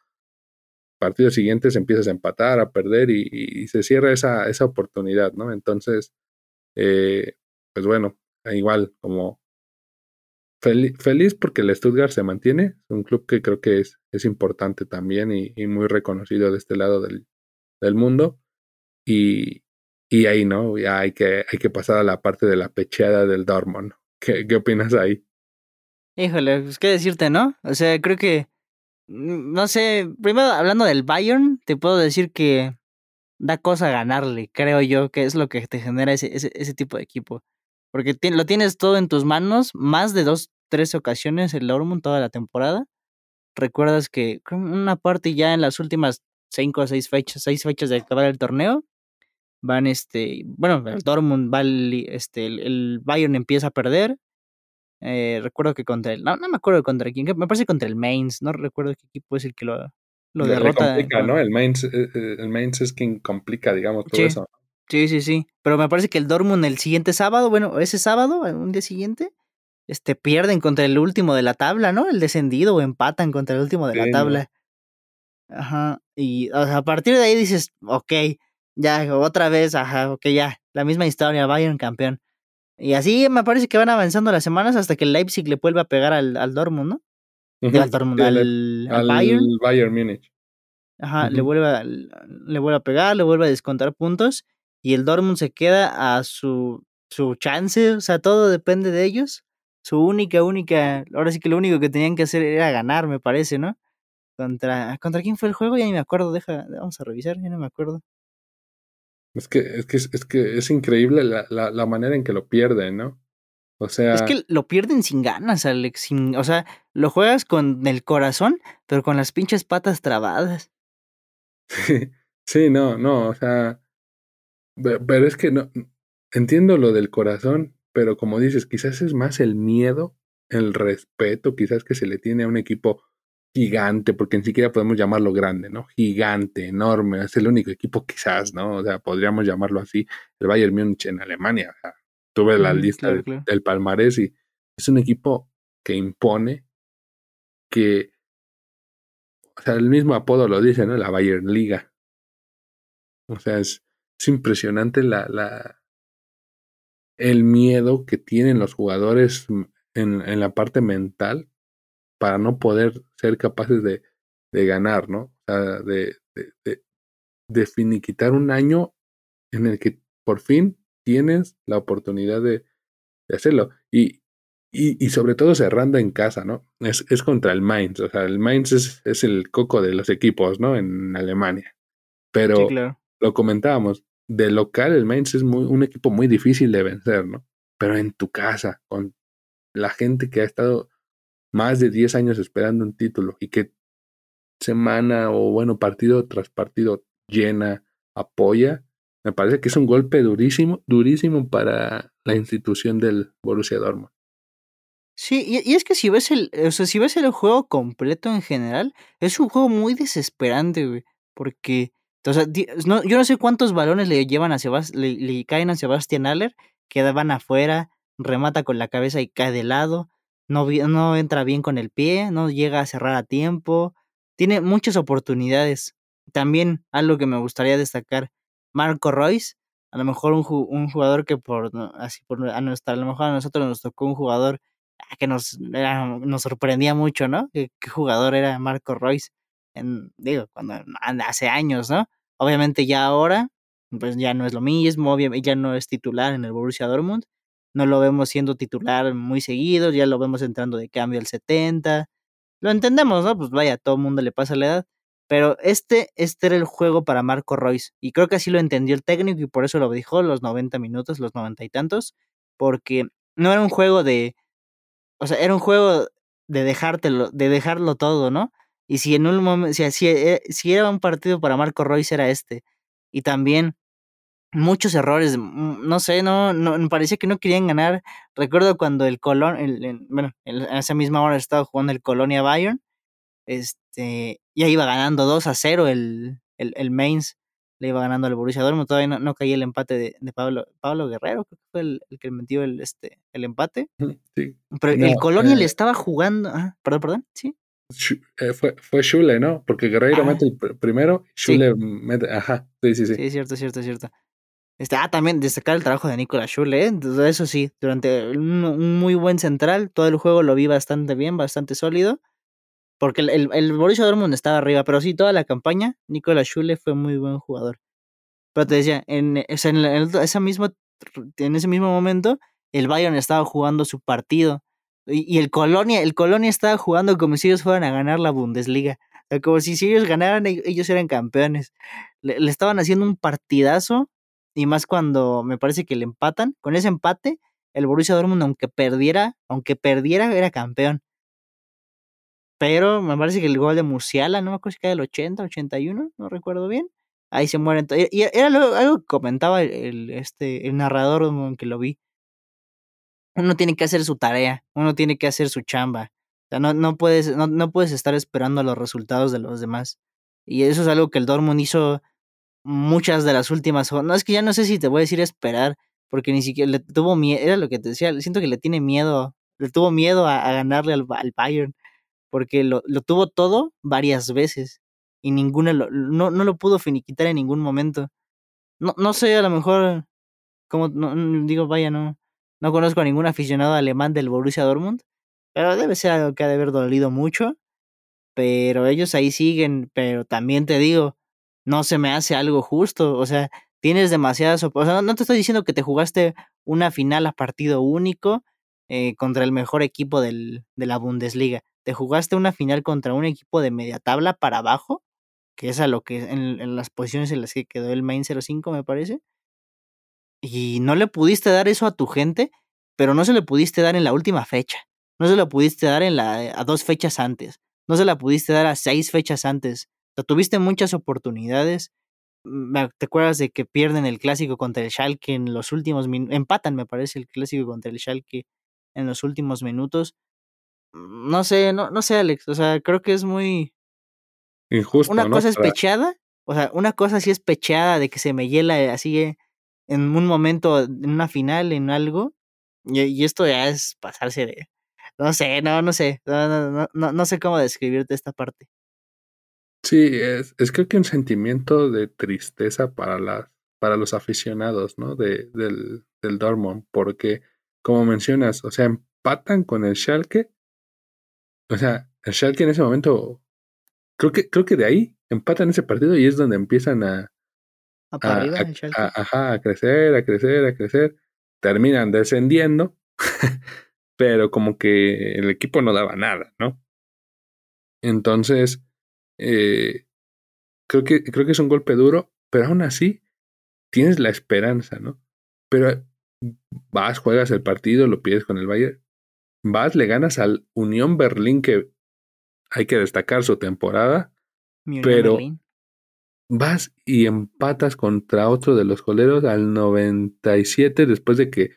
partido siguiente se empiezas a empatar, a perder y, se cierra esa, esa oportunidad, ¿no? Entonces, eh, pues bueno, igual como feliz porque el Stuttgart se mantiene, un club que creo que es, es importante también y, muy reconocido de este lado del, del mundo. Y, y, ahí, ¿no? Ya hay que, hay que pasar a la parte de la pecheada del Dortmund. ¿Qué, qué opinas ahí? Híjole, pues qué decirte, ¿no? O sea, creo que Mm, no sé, primero hablando del Bayern, te puedo decir que da cosa ganarle, creo yo, que es lo que te genera ese, ese, ese tipo de equipo. Porque lo tienes todo en tus manos, más de dos, tres ocasiones el Dortmund toda la temporada. Recuerdas que una parte ya en las últimas cinco o seis fechas, seis fechas de acabar el torneo, van este, bueno, el Dortmund va, este, el Bayern empieza a perder, eh, recuerdo que contra el. No, no me acuerdo contra quién. Me parece contra el Mainz. No recuerdo qué equipo es el que lo, lo derrota. Complica, ¿no? El Mainz, eh, eh, el Mainz es quien complica, digamos, todo eso. Sí, sí, sí. Pero me parece que el Dortmund el siguiente sábado, bueno, ese sábado, un día siguiente, este, pierden contra el último de la tabla, ¿no? El descendido o empatan contra el último de la tabla. Ajá. Y a partir de ahí dices, ok, ya, otra vez, ajá, ok, ya, la misma historia, Bayern campeón. Y así me parece que van avanzando las semanas hasta que el Leipzig le vuelva a pegar al, al Dortmund, ¿no? Al Dortmund, al, Bayern. Bayern Múnich. Ajá, le, vuelve a, le vuelve a pegar, le vuelve a descontar puntos y el Dortmund se queda a su, su chance, o sea, todo depende de ellos. Su única, única, ahora sí que lo único que tenían que hacer era ganar, me parece, ¿no? Contra, ¿contra quién fue el juego? Ya ni me acuerdo, deja, vamos a revisar, ya no me acuerdo. Es que es, que, es, que es increíble la, la, la manera en que lo pierden, ¿no? O sea. Es que lo pierden sin ganas, Alex. o sea, lo juegas con el corazón, pero con las pinches patas trabadas. Sí, no, no, o sea. Pero es que no. Entiendo lo del corazón, pero como dices, quizás es más el miedo, el respeto, quizás que se le tiene a un equipo gigante, porque ni siquiera podemos llamarlo grande, ¿no? Gigante, enorme, es el único equipo quizás, ¿no? O sea, podríamos llamarlo así, el Bayern Múnich en Alemania. O sea, tuve la lista del, palmarés y es un equipo que impone, que, o sea, el mismo apodo lo dice, ¿no? La Bayern Liga. O sea, es, es impresionante la, la, el miedo que tienen los jugadores en, en la parte mental para no poder ser capaces de, de ganar, ¿no? O sea, de, de, de, finiquitar un año en el que por fin tienes la oportunidad de, hacerlo. Y, y, y, sobre todo cerrando en casa, ¿no? Es, es contra el Mainz. O sea, el Mainz es, es, el coco de los equipos, ¿no? En Alemania. Pero lo comentábamos, de local el Mainz es muy, un equipo muy difícil de vencer, ¿no? Pero en tu casa, con la gente que ha estado más de 10 años esperando un título y que semana o bueno, partido tras partido llena, apoya, me parece que es un golpe durísimo, durísimo para la institución del Borussia Dortmund. Sí, y, es que si ves el, o sea, si ves el juego completo en general, es un juego muy desesperante, güey, porque, o sea, no, yo no sé cuántos balones le llevan a le, le, caen a Sebastián Aller, quedaban afuera, remata con la cabeza y cae de lado, no, entra bien con el pie, no llega a cerrar a tiempo, tiene muchas oportunidades. También algo que me gustaría destacar, Marco Royce, a lo mejor un, jugador que por así por a, nuestra, a lo mejor a nosotros nos tocó un jugador ah, que nos nos sorprendía mucho, ¿no? ¿Qué, jugador era Marco Royce? En, digo, cuando hace años, ¿no? Obviamente ya ahora, pues ya no es lo mismo, ya no es titular en el Borussia Dortmund, no lo vemos siendo titular muy seguido, ya lo vemos entrando de cambio al 70, lo entendemos, ¿no? Pues vaya, a todo mundo le pasa la edad, pero este, este era el juego para Marco Royce. Y creo que así lo entendió el técnico y por eso lo dijo los 90 minutos, los 90 y tantos. Porque no era un juego de. O sea, era un juego de dejártelo, de dejarlo todo, ¿no? Y si en un momento, si, si, eh, si era un partido para Marco Royce, era este. Y también muchos errores, mm, no sé, no, no me parecía que no querían ganar. Recuerdo cuando el Colón, el, bueno, en esa misma hora estaba jugando el Colonia Bayern este, ya iba ganando 2 a 0 el, el, el Mainz, le iba ganando al Borussia Dortmund, todavía no, no caía el empate de, de, Pablo, Pablo Guerrero, creo que fue el, el que metió el, este, el empate. Sí. Pero el Colonia le eh estaba jugando, ah, perdón, perdón, sí. Eh, fue, fue Schule, ¿no? Porque Guerreiro ah, mete el primero, Schule sí. mete, ajá, sí, sí, sí. Sí, cierto, cierto, cierto. Este, ah, también destacar el trabajo de Nicolas Schule, ¿eh? eso sí, durante un, muy buen central, todo el juego lo vi bastante bien, bastante sólido. Porque el, el, el Borussia Dortmund estaba arriba, pero sí, toda la campaña, Nicolas Schule fue muy buen jugador. Pero te decía, en, en, en, ese mismo momento, el Bayern estaba jugando su partido. Y, el Colonia, el Colonia estaba jugando como si ellos fueran a ganar la Bundesliga. Como si, si ellos ganaran, ellos eran campeones. Le, le, estaban haciendo un partidazo. Y más cuando me parece que le empatan. Con ese empate, el Borussia Dortmund, aunque perdiera, aunque perdiera, era campeón. Pero me parece que el gol de Musiala, no me acuerdo si cae del 80, 81, no recuerdo bien. Ahí se mueren. Y era algo que comentaba el, este, el narrador que lo vi. Uno tiene que hacer su tarea, uno tiene que hacer su chamba. O sea, no, no, puedes, no, no puedes estar esperando los resultados de los demás. Y eso es algo que el Dortmund hizo muchas de las últimas. No, es que ya no sé si te voy a decir esperar, porque ni siquiera le tuvo miedo. Era lo que te decía, siento que le tiene miedo. Le tuvo miedo a, ganarle al, al Bayern porque lo, lo tuvo todo varias veces y ninguna lo, no, no lo pudo finiquitar en ningún momento. No, no sé, a lo mejor, como no, digo, vaya, no, no conozco a ningún aficionado alemán del Borussia Dortmund, pero debe ser algo que ha de haber dolido mucho. Pero ellos ahí siguen, pero también te digo, no se me hace algo justo, o sea, tienes demasiadas, o sea, no te estoy diciendo que te jugaste una final a partido único eh, contra el mejor equipo del, de la Bundesliga te jugaste una final contra un equipo de media tabla para abajo, que es a lo que en, en las posiciones en las que quedó el Main 05, me parece. Y no le pudiste dar eso a tu gente, pero no se le pudiste dar en la última fecha. No se lo pudiste dar en la, a dos fechas antes. No se la pudiste dar a seis fechas antes. Tuviste muchas oportunidades. ¿Te acuerdas de que pierden el clásico contra el Schalke en los últimos minutos? Empatan, me parece, el clásico contra el Schalke en los últimos minutos. No sé, no, no sé, Alex. O sea, creo que es muy. Injusto. Una ¿no? cosa es pecheada. O sea, una cosa sí es pecheada de que se me hiela así eh, en un momento, en una final, en algo. Y, y esto ya es pasarse de. No sé, no, no sé. No, no, no, no sé cómo describirte esta parte. Sí, es, es creo que un sentimiento de tristeza para las, para los aficionados, ¿no? De, del, del Dortmund, porque, como mencionas, o sea, empatan con el Schalke. O sea, el Schalke en ese momento, creo que, creo que de ahí empatan ese partido y es donde empiezan a, a, a- a- ajá, a crecer, a crecer, a crecer. Terminan descendiendo, pero como que el equipo no daba nada, ¿no? Entonces, eh, creo que, creo que es un golpe duro, pero aún así tienes la esperanza, ¿no? Pero vas, juegas el partido, lo pides con el Bayern, vas, le ganas al Unión Berlín, que hay que destacar su temporada, Unión pero- Berlín. vas y empatas contra otro de los coleros al 97 después de que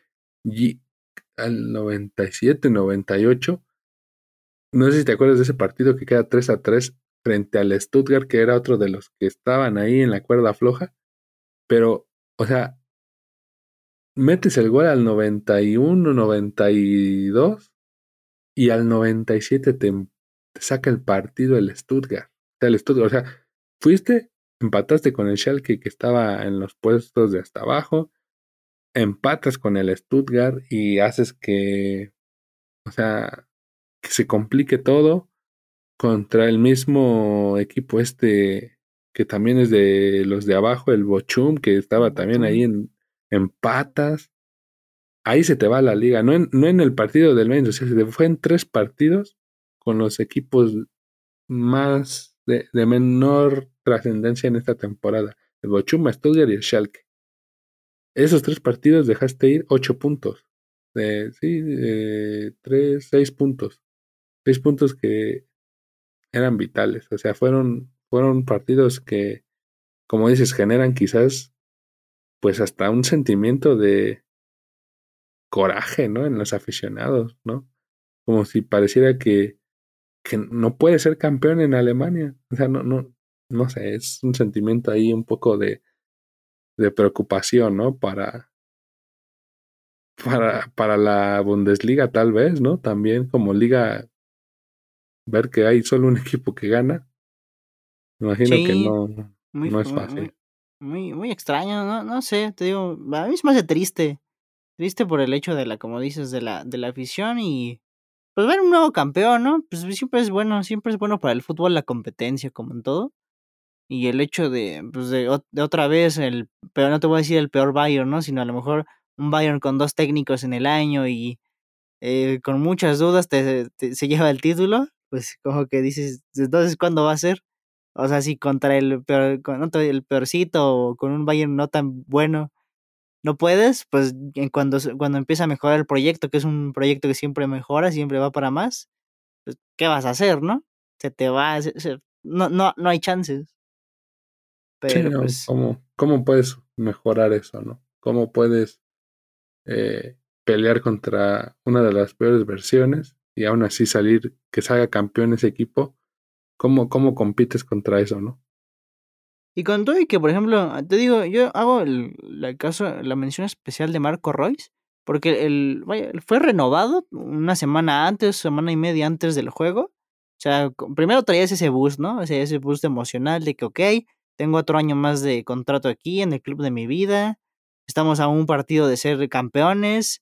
al 97, 98 no sé si te acuerdas de ese partido que queda 3 a 3 frente al Stuttgart que era otro de los que estaban ahí en la cuerda floja. Pero o sea metes el gol al 91, 92 y al 97 te, te saca el partido el Stuttgart. O sea, el Stuttgart, o sea, fuiste empataste con el Schalke que estaba en los puestos de hasta abajo, empatas con el Stuttgart y haces que, o sea, que se complique todo contra el mismo equipo este que también es de los de abajo, el Bochum, que estaba también ahí en empatas. Ahí se te va la liga, no en, no en el partido del Mainz, o sea, se te fue en tres partidos con los equipos más de, de menor trascendencia en esta temporada. El Bochum, Stuttgart y el Schalke. Esos tres partidos dejaste ir ocho puntos. Sí, de tres, seis puntos. Seis puntos que eran vitales. O sea, fueron, fueron partidos que, como dices, generan quizás pues hasta un sentimiento de coraje, ¿no? En los aficionados, ¿no? Como si pareciera que, que no puede ser campeón en Alemania. O sea, no, no, no sé, es un sentimiento ahí un poco de, de preocupación, ¿no? Para, para, para la Bundesliga tal vez, ¿no? También como liga, ver que hay solo un equipo que gana. Me imagino que no, Muy, no es fácil. Muy, muy extraño, no, no sé, te digo, a mí se me hace triste. Triste por el hecho de la, como dices, de la, de la afición y pues ver un nuevo campeón, ¿no? Pues siempre es bueno, siempre es bueno para el fútbol la competencia, como en todo. Y el hecho de, pues de, de otra vez, el peor, no te voy a decir el peor Bayern, ¿no? Sino a lo mejor un Bayern con dos técnicos en el año y eh, con muchas dudas te, te- se lleva el título, pues como que dices, entonces, ¿cuándo va a ser? O sea, si contra el peor, con otro- el peorcito o con un Bayern no tan bueno no puedes, pues en cuando, cuando empieza a mejorar el proyecto, que es un proyecto que siempre mejora, siempre va para más, pues, ¿qué vas a hacer, no? Se te va, se- se- no, no, no hay chances. Sí, Pero no, pues, ¿cómo, ¿Cómo puedes mejorar eso, no? ¿Cómo puedes eh, pelear contra una de las peores versiones y aún así salir, que salga campeón ese equipo? ¿Cómo, cómo compites contra eso, no? y con todo y que, por ejemplo, te digo, yo hago el, caso, la mención especial de Marco Royce, porque el, vaya, fue renovado una semana antes, semana y media antes del juego. O sea, primero traías ese boost, ¿no? O sea, ese boost emocional de que, ok, tengo otro año más de contrato aquí en el club de mi vida. Estamos a un partido de ser campeones.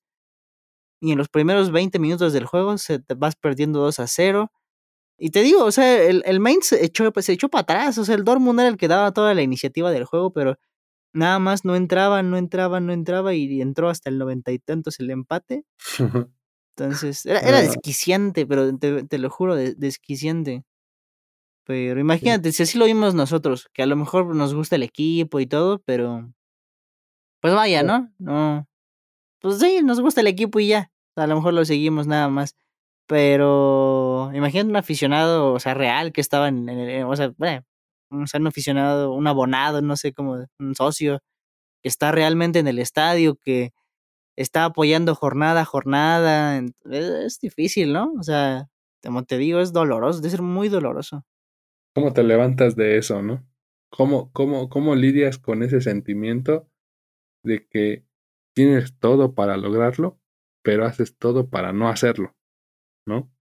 Y en los primeros 20 minutos del juego se te vas perdiendo 2 a 0. Y te digo, o sea, el, el Mainz se echó, pues, se echó para atrás. O sea, el Dortmund era el que daba toda la iniciativa del juego, pero nada más no entraba, no entraba, no entraba. Y entró hasta el noventa y tantos el empate. Entonces, era, era desquiciante, pero te, te lo juro, de- desquiciante. Pero imagínate, si así lo vimos nosotros, que a lo mejor nos gusta el equipo y todo, pero pues vaya, ¿no? No. Pues sí, nos gusta el equipo y ya. A lo mejor lo seguimos nada más. Pero imagínate un aficionado, o sea, real que estaba en, el, o sea, bueno, un aficionado, un abonado, no sé cómo, un socio, que está realmente en el estadio, que está apoyando jornada a jornada. Es, difícil, ¿no? O sea, como te digo, es doloroso, debe ser muy doloroso. ¿Cómo te levantas de eso, no? ¿Cómo, cómo, cómo lidias con ese sentimiento de que tienes todo para lograrlo, pero haces todo para no hacerlo, ¿no?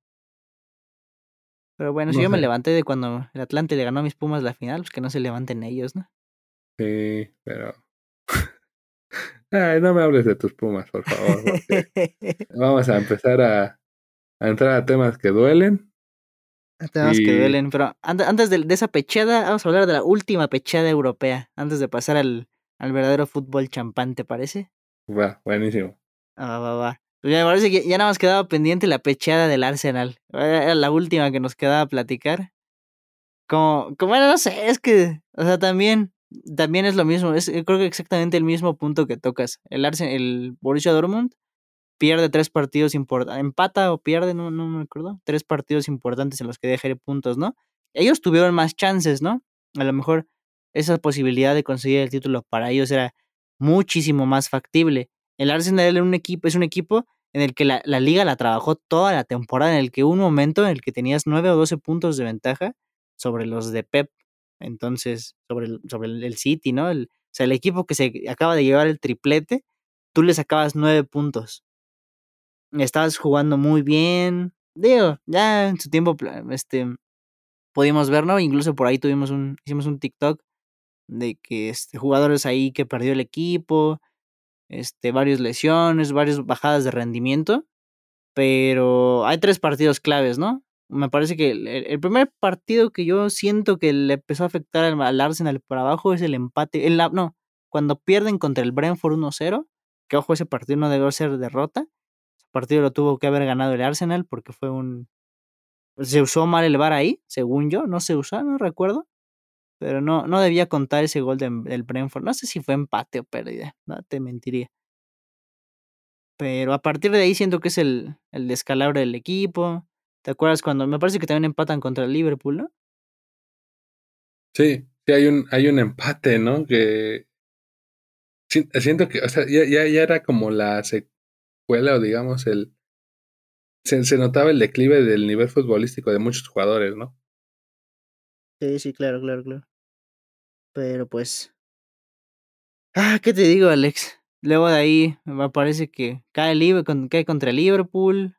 Pero bueno, si yo me levanté de cuando el Atlante le ganó a mis Pumas la final, pues que no se levanten ellos, ¿no? Sí, pero Ay, no me hables de tus pumas, por favor. vamos a empezar a, entrar a temas que duelen. temas que duelen, pero antes de, esa pechada, vamos a hablar de la última pechada europea, antes de pasar al, al verdadero fútbol champán, ¿te parece? Va, buenísimo. Ah, va, va. Pues me parece que ya nada más quedaba pendiente la pechada del Arsenal. Era la última que nos quedaba platicar. Como, como bueno, no sé, es que, o sea, también también es lo mismo, es creo que exactamente el mismo punto que tocas. El Arsenal, el Borussia Dortmund pierde tres partidos importantes, empata o pierde, no, no me acuerdo, tres partidos importantes en los que dejaré puntos, ¿no? Ellos tuvieron más chances, ¿no? A lo mejor esa posibilidad de conseguir el título para ellos era muchísimo más factible. El Arsenal era un equipo, es un equipo en el que la, liga la trabajó toda la temporada, en el que hubo un momento en el que tenías nueve o doce puntos de ventaja sobre los de Pep entonces, sobre el, sobre el City, ¿no? El, o sea, el equipo que se acaba de llevar el triplete, tú le sacabas nueve puntos. Estabas jugando muy bien. Digo, ya en su tiempo, este, pudimos ver, ¿no? Incluso por ahí tuvimos un, hicimos un TikTok de que este, jugadores ahí que perdió el equipo, este, varias lesiones, varias bajadas de rendimiento. Pero hay tres partidos claves, ¿no? me parece que el, primer partido que yo siento que le empezó a afectar al, Arsenal para abajo es el empate. El, no, cuando pierden contra el Brentford 1-0, que ojo, ese partido no debió ser derrota. Ese partido lo tuvo que haber ganado el Arsenal porque fue un. Se usó mal el bar ahí, según yo, no se usó, no recuerdo. Pero no, no debía contar ese gol del Brentford. No sé si fue empate o pérdida, no te mentiría. Pero a partir de ahí siento que es el, el descalabro del equipo ¿Te acuerdas cuando me parece que también empatan contra el Liverpool, no? Sí, sí hay un, hay un empate, ¿no? Que siento que, o sea, ya, ya, era como la secuela o digamos el se, se, notaba el declive del nivel futbolístico de muchos jugadores, ¿no? Sí, sí, claro, claro, claro. Pero pues. Ah, ¿qué te digo, Alex? Luego de ahí me parece que cae, el, cae contra el Liverpool.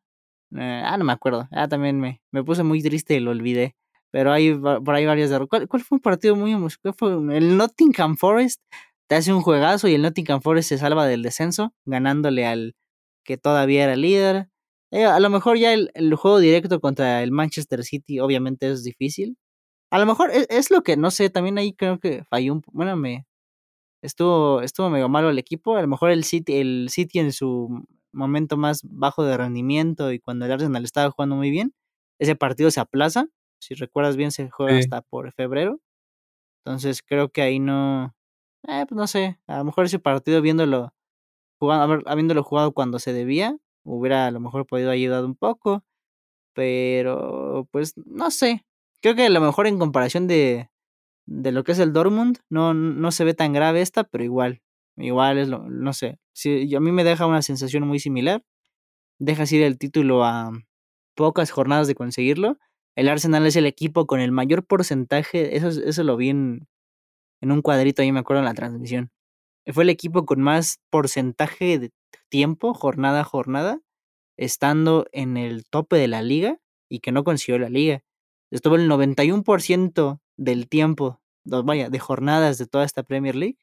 Eh, ah, no me acuerdo. Ah, también me, me puse muy triste y lo olvidé. Pero hay por ahí varias de... ¿Cuál, fue un partido muy el Nottingham Forest te hace un juegazo y el Nottingham Forest se salva del descenso, ganándole al que todavía era líder. Eh, a lo mejor ya el, juego directo contra el Manchester City obviamente es difícil. A lo mejor es, es, lo que, no sé, también ahí creo que falló un... Bueno, me... Estuvo, estuvo medio malo el equipo. A lo mejor el City, el City en su momento más bajo de rendimiento y cuando el Arsenal estaba jugando muy bien, ese partido se aplaza. Si recuerdas bien, se juega hasta por febrero. Entonces creo que ahí no, eh, pues no sé, a lo mejor ese partido viéndolo, jugando, habiéndolo jugado cuando se debía, hubiera a lo mejor podido ayudar un poco, pero pues no sé, creo que a lo mejor en comparación de, de lo que es el Dortmund, no, no se ve tan grave esta, pero igual, Igual es lo, no sé. Si, a mí me deja una sensación muy similar. Dejas ir el título a pocas jornadas de conseguirlo. El Arsenal es el equipo con el mayor porcentaje. Eso, eso lo vi en, en un cuadrito ahí, me acuerdo en la transmisión. Fue el equipo con más porcentaje de tiempo, jornada a jornada, estando en el tope de la liga y que no consiguió la liga. Estuvo el 91% del tiempo, vaya, de jornadas de toda esta Premier League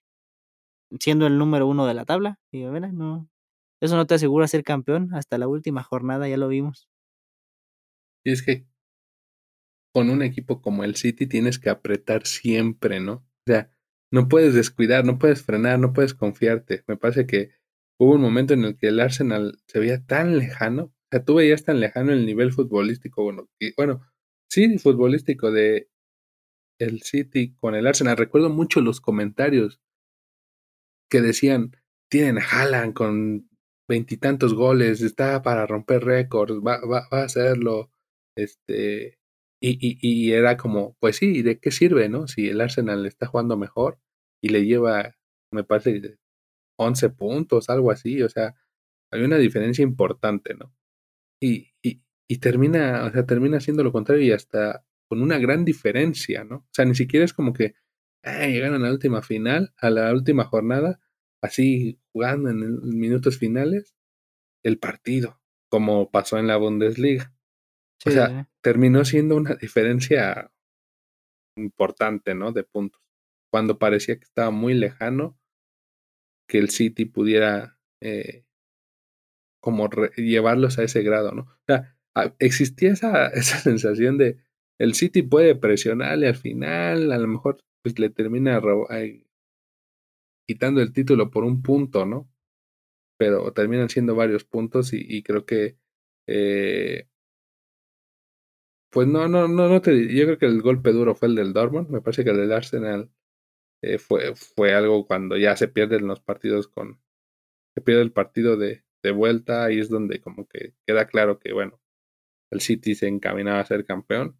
siendo el número uno de la tabla. Y no, eso no te asegura ser campeón hasta la última jornada, ya lo vimos. Y es que con un equipo como el City tienes que apretar siempre, ¿no? O sea, no puedes descuidar, no puedes frenar, no puedes confiarte. Me parece que hubo un momento en el que el Arsenal se veía tan lejano, o sea, tú veías tan lejano el nivel futbolístico, bueno, bueno, sí, futbolístico de, el City con el Arsenal. Recuerdo mucho los comentarios que decían, tienen a Haaland con veintitantos goles, está para romper récords, va, va, va, a hacerlo. Este, y, y, y, era como, pues sí, ¿de qué sirve, no? Si el Arsenal está jugando mejor y le lleva, me parece, 11 puntos, algo así, o sea, hay una diferencia importante, ¿no? Y, y, y termina, o sea, termina siendo lo contrario y hasta con una gran diferencia, ¿no? O sea, ni siquiera es como que llegan a la última final, a la última jornada, así jugando en minutos finales, el partido, como pasó en la Bundesliga. o sea, terminó siendo una diferencia importante, ¿no? De puntos. Cuando parecía que estaba muy lejano que el City pudiera eh, como llevarlos a ese grado, ¿no? O sea, existía esa, esa sensación de el City puede presionarle al final, a lo mejor pues le termina quitando el título por un punto, ¿no? Pero terminan siendo varios puntos y, creo que eh, pues no, no, no, no te yo creo que el golpe duro fue el del Dortmund, me parece que el del Arsenal eh, fue, fue algo cuando ya se pierden los partidos con, se pierde el partido de, de vuelta, y es donde como que queda claro que bueno, el City se encaminaba a ser campeón,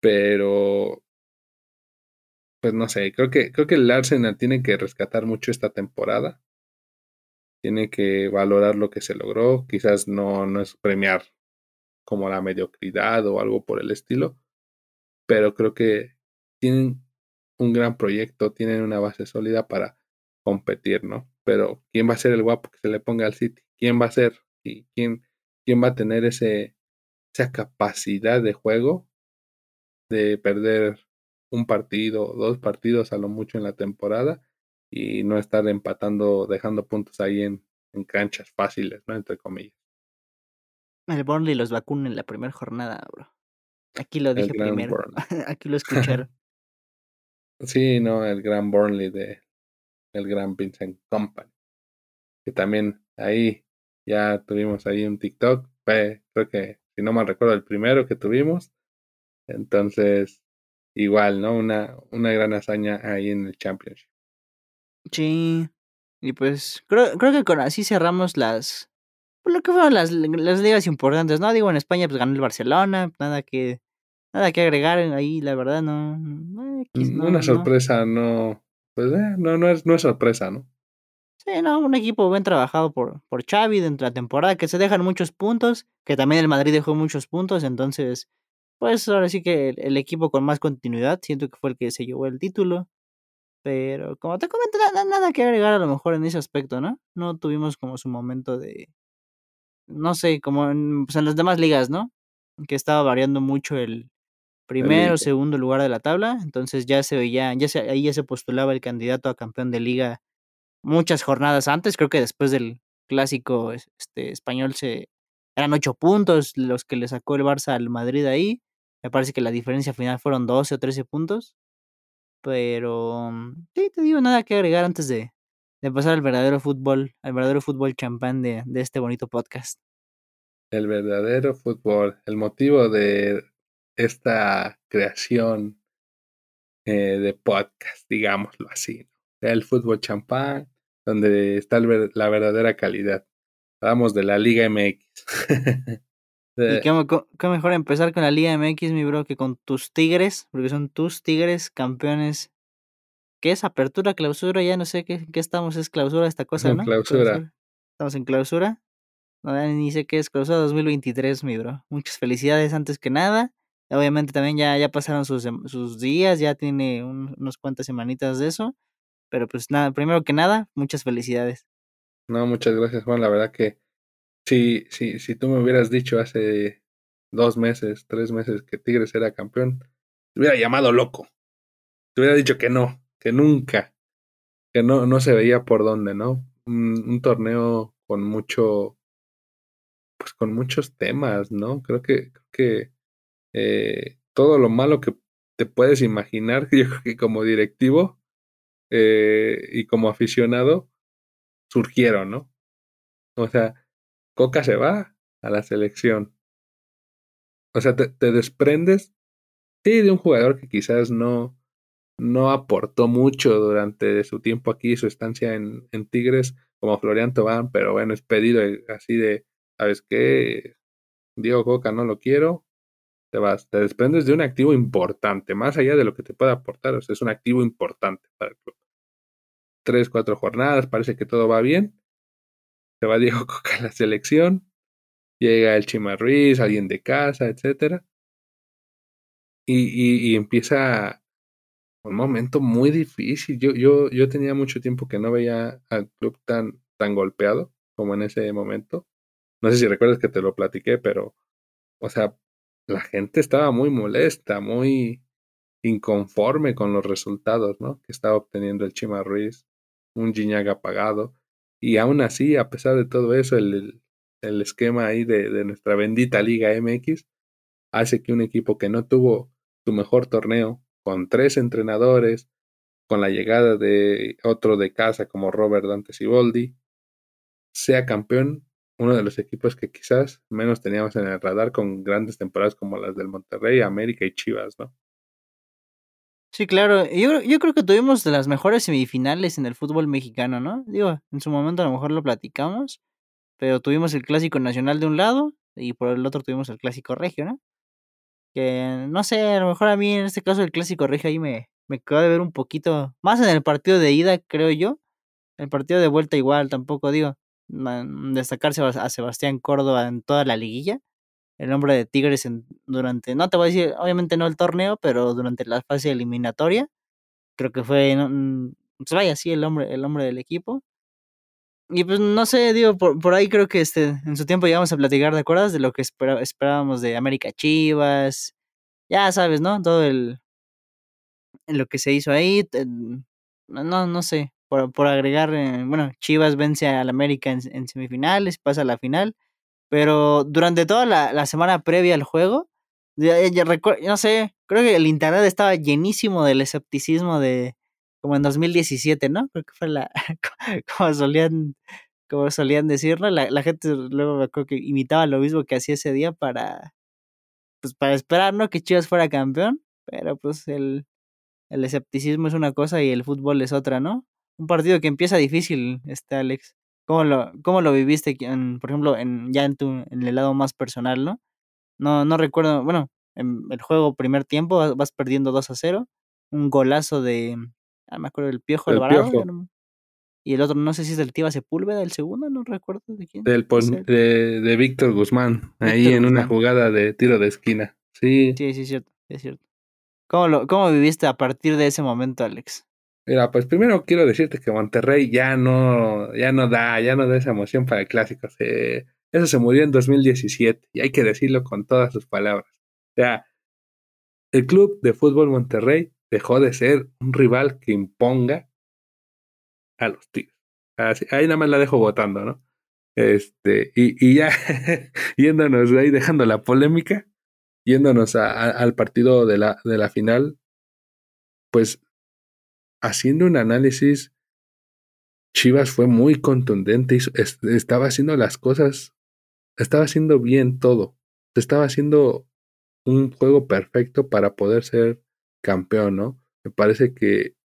pero pues no sé, creo que, creo que el Arsenal tiene que rescatar mucho esta temporada. Tiene que valorar lo que se logró. Quizás no, no es premiar como la mediocridad o algo por el estilo. Pero creo que tienen un gran proyecto, tienen una base sólida para competir, ¿no? Pero ¿quién va a ser el guapo que se le ponga al City? ¿Quién va a ser? ¿Y quién, quién va a tener ese, esa capacidad de juego de perder un partido, dos partidos a lo mucho en la temporada y no estar empatando, dejando puntos ahí en, en canchas fáciles, ¿no? Entre comillas. El Burnley los vacuna en la primera jornada, bro. Aquí lo dije primero. Aquí lo escucharon. sí, no, el gran Burnley de el gran Vincent Company. Que también ahí ya tuvimos ahí un TikTok. creo que, si no mal recuerdo, el primero que tuvimos. Entonces, igual, ¿no? Una, una gran hazaña ahí en el Championship. Sí. Y pues creo, creo que con así cerramos las pues, lo que fueron las, las ligas importantes, ¿no? Digo, en España pues ganó el Barcelona, nada que nada que agregar ahí, la verdad, no. no, una sorpresa, no. Pues eh, no, no es, no es sorpresa, ¿no? Sí, no, un equipo bien trabajado por, por Xavi dentro de la temporada, que se dejan muchos puntos, que también el Madrid dejó muchos puntos, entonces pues ahora sí que el, equipo con más continuidad, siento que fue el que se llevó el título. Pero como te comento, nada, nada que agregar a lo mejor en ese aspecto, ¿no? No tuvimos como su momento de, no sé, como en, pues en las demás ligas, ¿no? Que estaba variando mucho el primero o segundo lugar de la tabla, entonces ya se veía, ya se, ahí ya se postulaba el candidato a campeón de liga muchas jornadas antes, creo que después del clásico este, español se eran ocho puntos los que le sacó el Barça al Madrid ahí, me parece que la diferencia final fueron 12 o 13 puntos. Pero mm, sí, te digo nada que agregar antes de, pasar al verdadero fútbol, al verdadero fútbol champán de, de este bonito podcast. El verdadero fútbol, el motivo de esta creación eh, de podcast, digámoslo así. El fútbol champán, donde está la verdadera calidad. Hablamos de la Liga MX. Y qué, mejor empezar con la Liga MX, mi bro, que con tus Tigres, porque son tus Tigres campeones. ¿Qué es apertura, clausura? Ya no sé qué, qué estamos, es clausura esta cosa, ¿no? Clausura. Estamos en clausura. No, ni sé qué es clausura 2023, mi bro. Muchas felicidades antes que nada. Obviamente también ya, ya pasaron sus, sus días, ya tiene unos cuantas semanitas de eso. Pero pues nada, primero que nada, muchas felicidades. No, muchas gracias, Juan. La verdad que si, si, si tú me hubieras dicho hace dos meses, tres meses que Tigres era campeón, te hubiera llamado loco. Te hubiera dicho que no, que nunca, que no, no se veía por dónde, ¿no? Un, torneo con mucho, pues con muchos temas, ¿no? Creo que, creo que eh, todo lo malo que te puedes imaginar, yo creo que como directivo eh, y como aficionado, surgieron, ¿no? O sea, Coca se va a la selección. O sea, te, desprendes. Sí, de un jugador que quizás no, no aportó mucho durante su tiempo aquí, su estancia en, en Tigres, como Florian Tobán, pero bueno, es pedido así de, ¿sabes qué? Diego Coca no lo quiero, te vas, te desprendes de un activo importante, más allá de lo que te pueda aportar, o sea, es un activo importante para el club. Tres, cuatro jornadas, parece que todo va bien, se va Diego Coca a la selección, llega el Chima alguien de casa, etcétera, y, y, empieza un momento muy difícil. Yo, yo, yo tenía mucho tiempo que no veía al club tan, tan golpeado como en ese momento. No sé si recuerdas que te lo platiqué, pero, o sea, la gente estaba muy molesta, muy inconforme con los resultados, ¿no? Que estaba obteniendo el Chima Ruiz, un Gignac apagado. Y aún así, a pesar de todo eso, el, el esquema ahí de, de, nuestra bendita Liga MX hace que un equipo que no tuvo su mejor torneo, con tres entrenadores, con la llegada de otro de casa como Robert Dante Siboldi, sea campeón uno de los equipos que quizás menos teníamos en el radar con grandes temporadas como las del Monterrey, América y Chivas, ¿no? Sí, claro. Yo, creo que tuvimos de las mejores semifinales en el fútbol mexicano, ¿no? Digo, en su momento a lo mejor lo platicamos, pero tuvimos el clásico nacional de un lado y por el otro tuvimos el clásico regio, ¿no? Que no sé, a lo mejor a mí en este caso el clásico regio ahí me, me quedó de ver un poquito más en el partido de ida, creo yo. El partido de vuelta igual, tampoco digo destacarse a Sebastián Córdoba en toda la liguilla. El hombre de Tigres en, durante, no te voy a decir, obviamente no el torneo, pero durante la fase eliminatoria. Creo que fue, mm, pues vaya, sí, el hombre, el hombre del equipo. Y pues no sé, digo, por, por ahí creo que este, en su tiempo llegamos a platicar, ¿de acuerdas? De lo que esperábamos de América Chivas. Ya sabes, ¿no? Todo el, lo que se hizo ahí. No, no sé por, por agregar, eh, bueno, Chivas vence al América en, semifinales, pasa a la final, pero durante toda la, la semana previa al juego, ya, ya no sé, creo que el internet estaba llenísimo del escepticismo de, como en 2017, ¿no? Creo que fue la, como solían, como solían decirlo, la, la gente luego creo que imitaba lo mismo que hacía ese día para, pues para esperar, ¿no? Que Chivas fuera campeón, pero pues el, el escepticismo es una cosa y el fútbol es otra, ¿no? Un partido que empieza difícil, este Alex. ¿Cómo lo, cómo lo viviste, en, por ejemplo, en, ya en, tu, en el lado más personal, no? No, no recuerdo, bueno, en el juego primer tiempo vas perdiendo 2 a 0, un golazo de, ah, me acuerdo del Piojo el Alvarado, y el otro, no sé si es del Tiva Sepúlveda, el segundo, no recuerdo de quién. Del, de, de Víctor Guzmán, ahí en una jugada de tiro de esquina, sí. Sí, sí, es cierto, es cierto. ¿Cómo, lo, ¿Cómo viviste a partir de ese momento, Alex? Mira, pues primero quiero decirte que Monterrey ya no, ya no da, ya no da esa emoción para el clásico. eso se murió en 2017 y hay que decirlo con todas sus palabras. O sea, el club de fútbol Monterrey dejó de ser un rival que imponga a los Tigres. ahí nada más la dejo votando, ¿no? Este, y, y ya yéndonos ahí, dejando la polémica, yéndonos al partido de la, de la final, pues haciendo un análisis, Chivas fue muy contundente estaba haciendo las cosas, estaba haciendo bien todo. Estaba haciendo un juego perfecto para poder ser campeón, ¿no? Me parece que,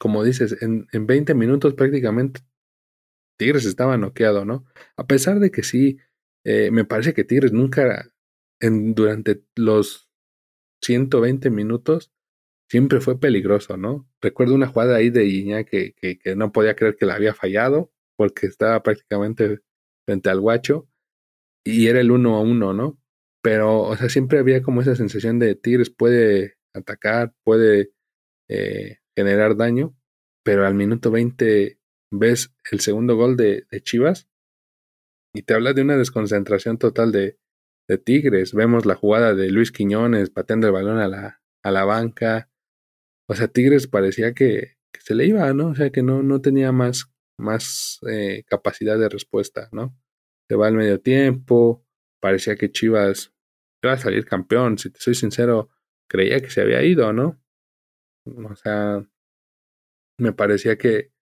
como dices, en, en 20 minutos prácticamente Tigres estaba noqueado, ¿no? A pesar de que sí, eh, me parece que Tigres nunca, en, durante los 120 minutos, siempre fue peligroso, ¿no? Recuerdo una jugada ahí de Iña que, que, no podía creer que la había fallado porque estaba prácticamente frente al guacho y era el uno a uno, ¿no? Pero, o sea, siempre había como esa sensación de Tigres puede atacar, puede eh, generar daño, pero al minuto 20 ves el segundo gol de, de Chivas y te habla de una desconcentración total de, de Tigres. Vemos la jugada de Luis Quiñones pateando el balón a la, a la banca, o sea, Tigres parecía que, que, se le iba, ¿no? O sea, que no, no tenía más, más eh, capacidad de respuesta, ¿no? Se va al medio tiempo, parecía que Chivas iba a salir campeón, si te soy sincero, creía que se había ido, ¿no? O sea, me parecía que,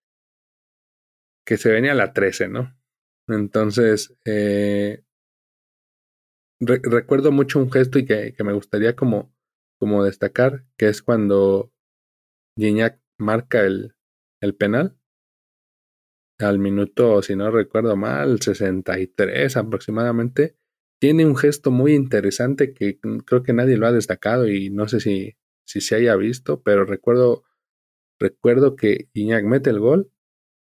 que se venía a la 13, ¿no? Entonces, eh, recuerdo mucho un gesto y que, me gustaría como, como destacar, que es cuando Gignac marca el, penal al minuto, si no recuerdo mal, 63 aproximadamente, tiene un gesto muy interesante que creo que nadie lo ha destacado y no sé si, si se haya visto, pero recuerdo, recuerdo que Iñak mete el gol,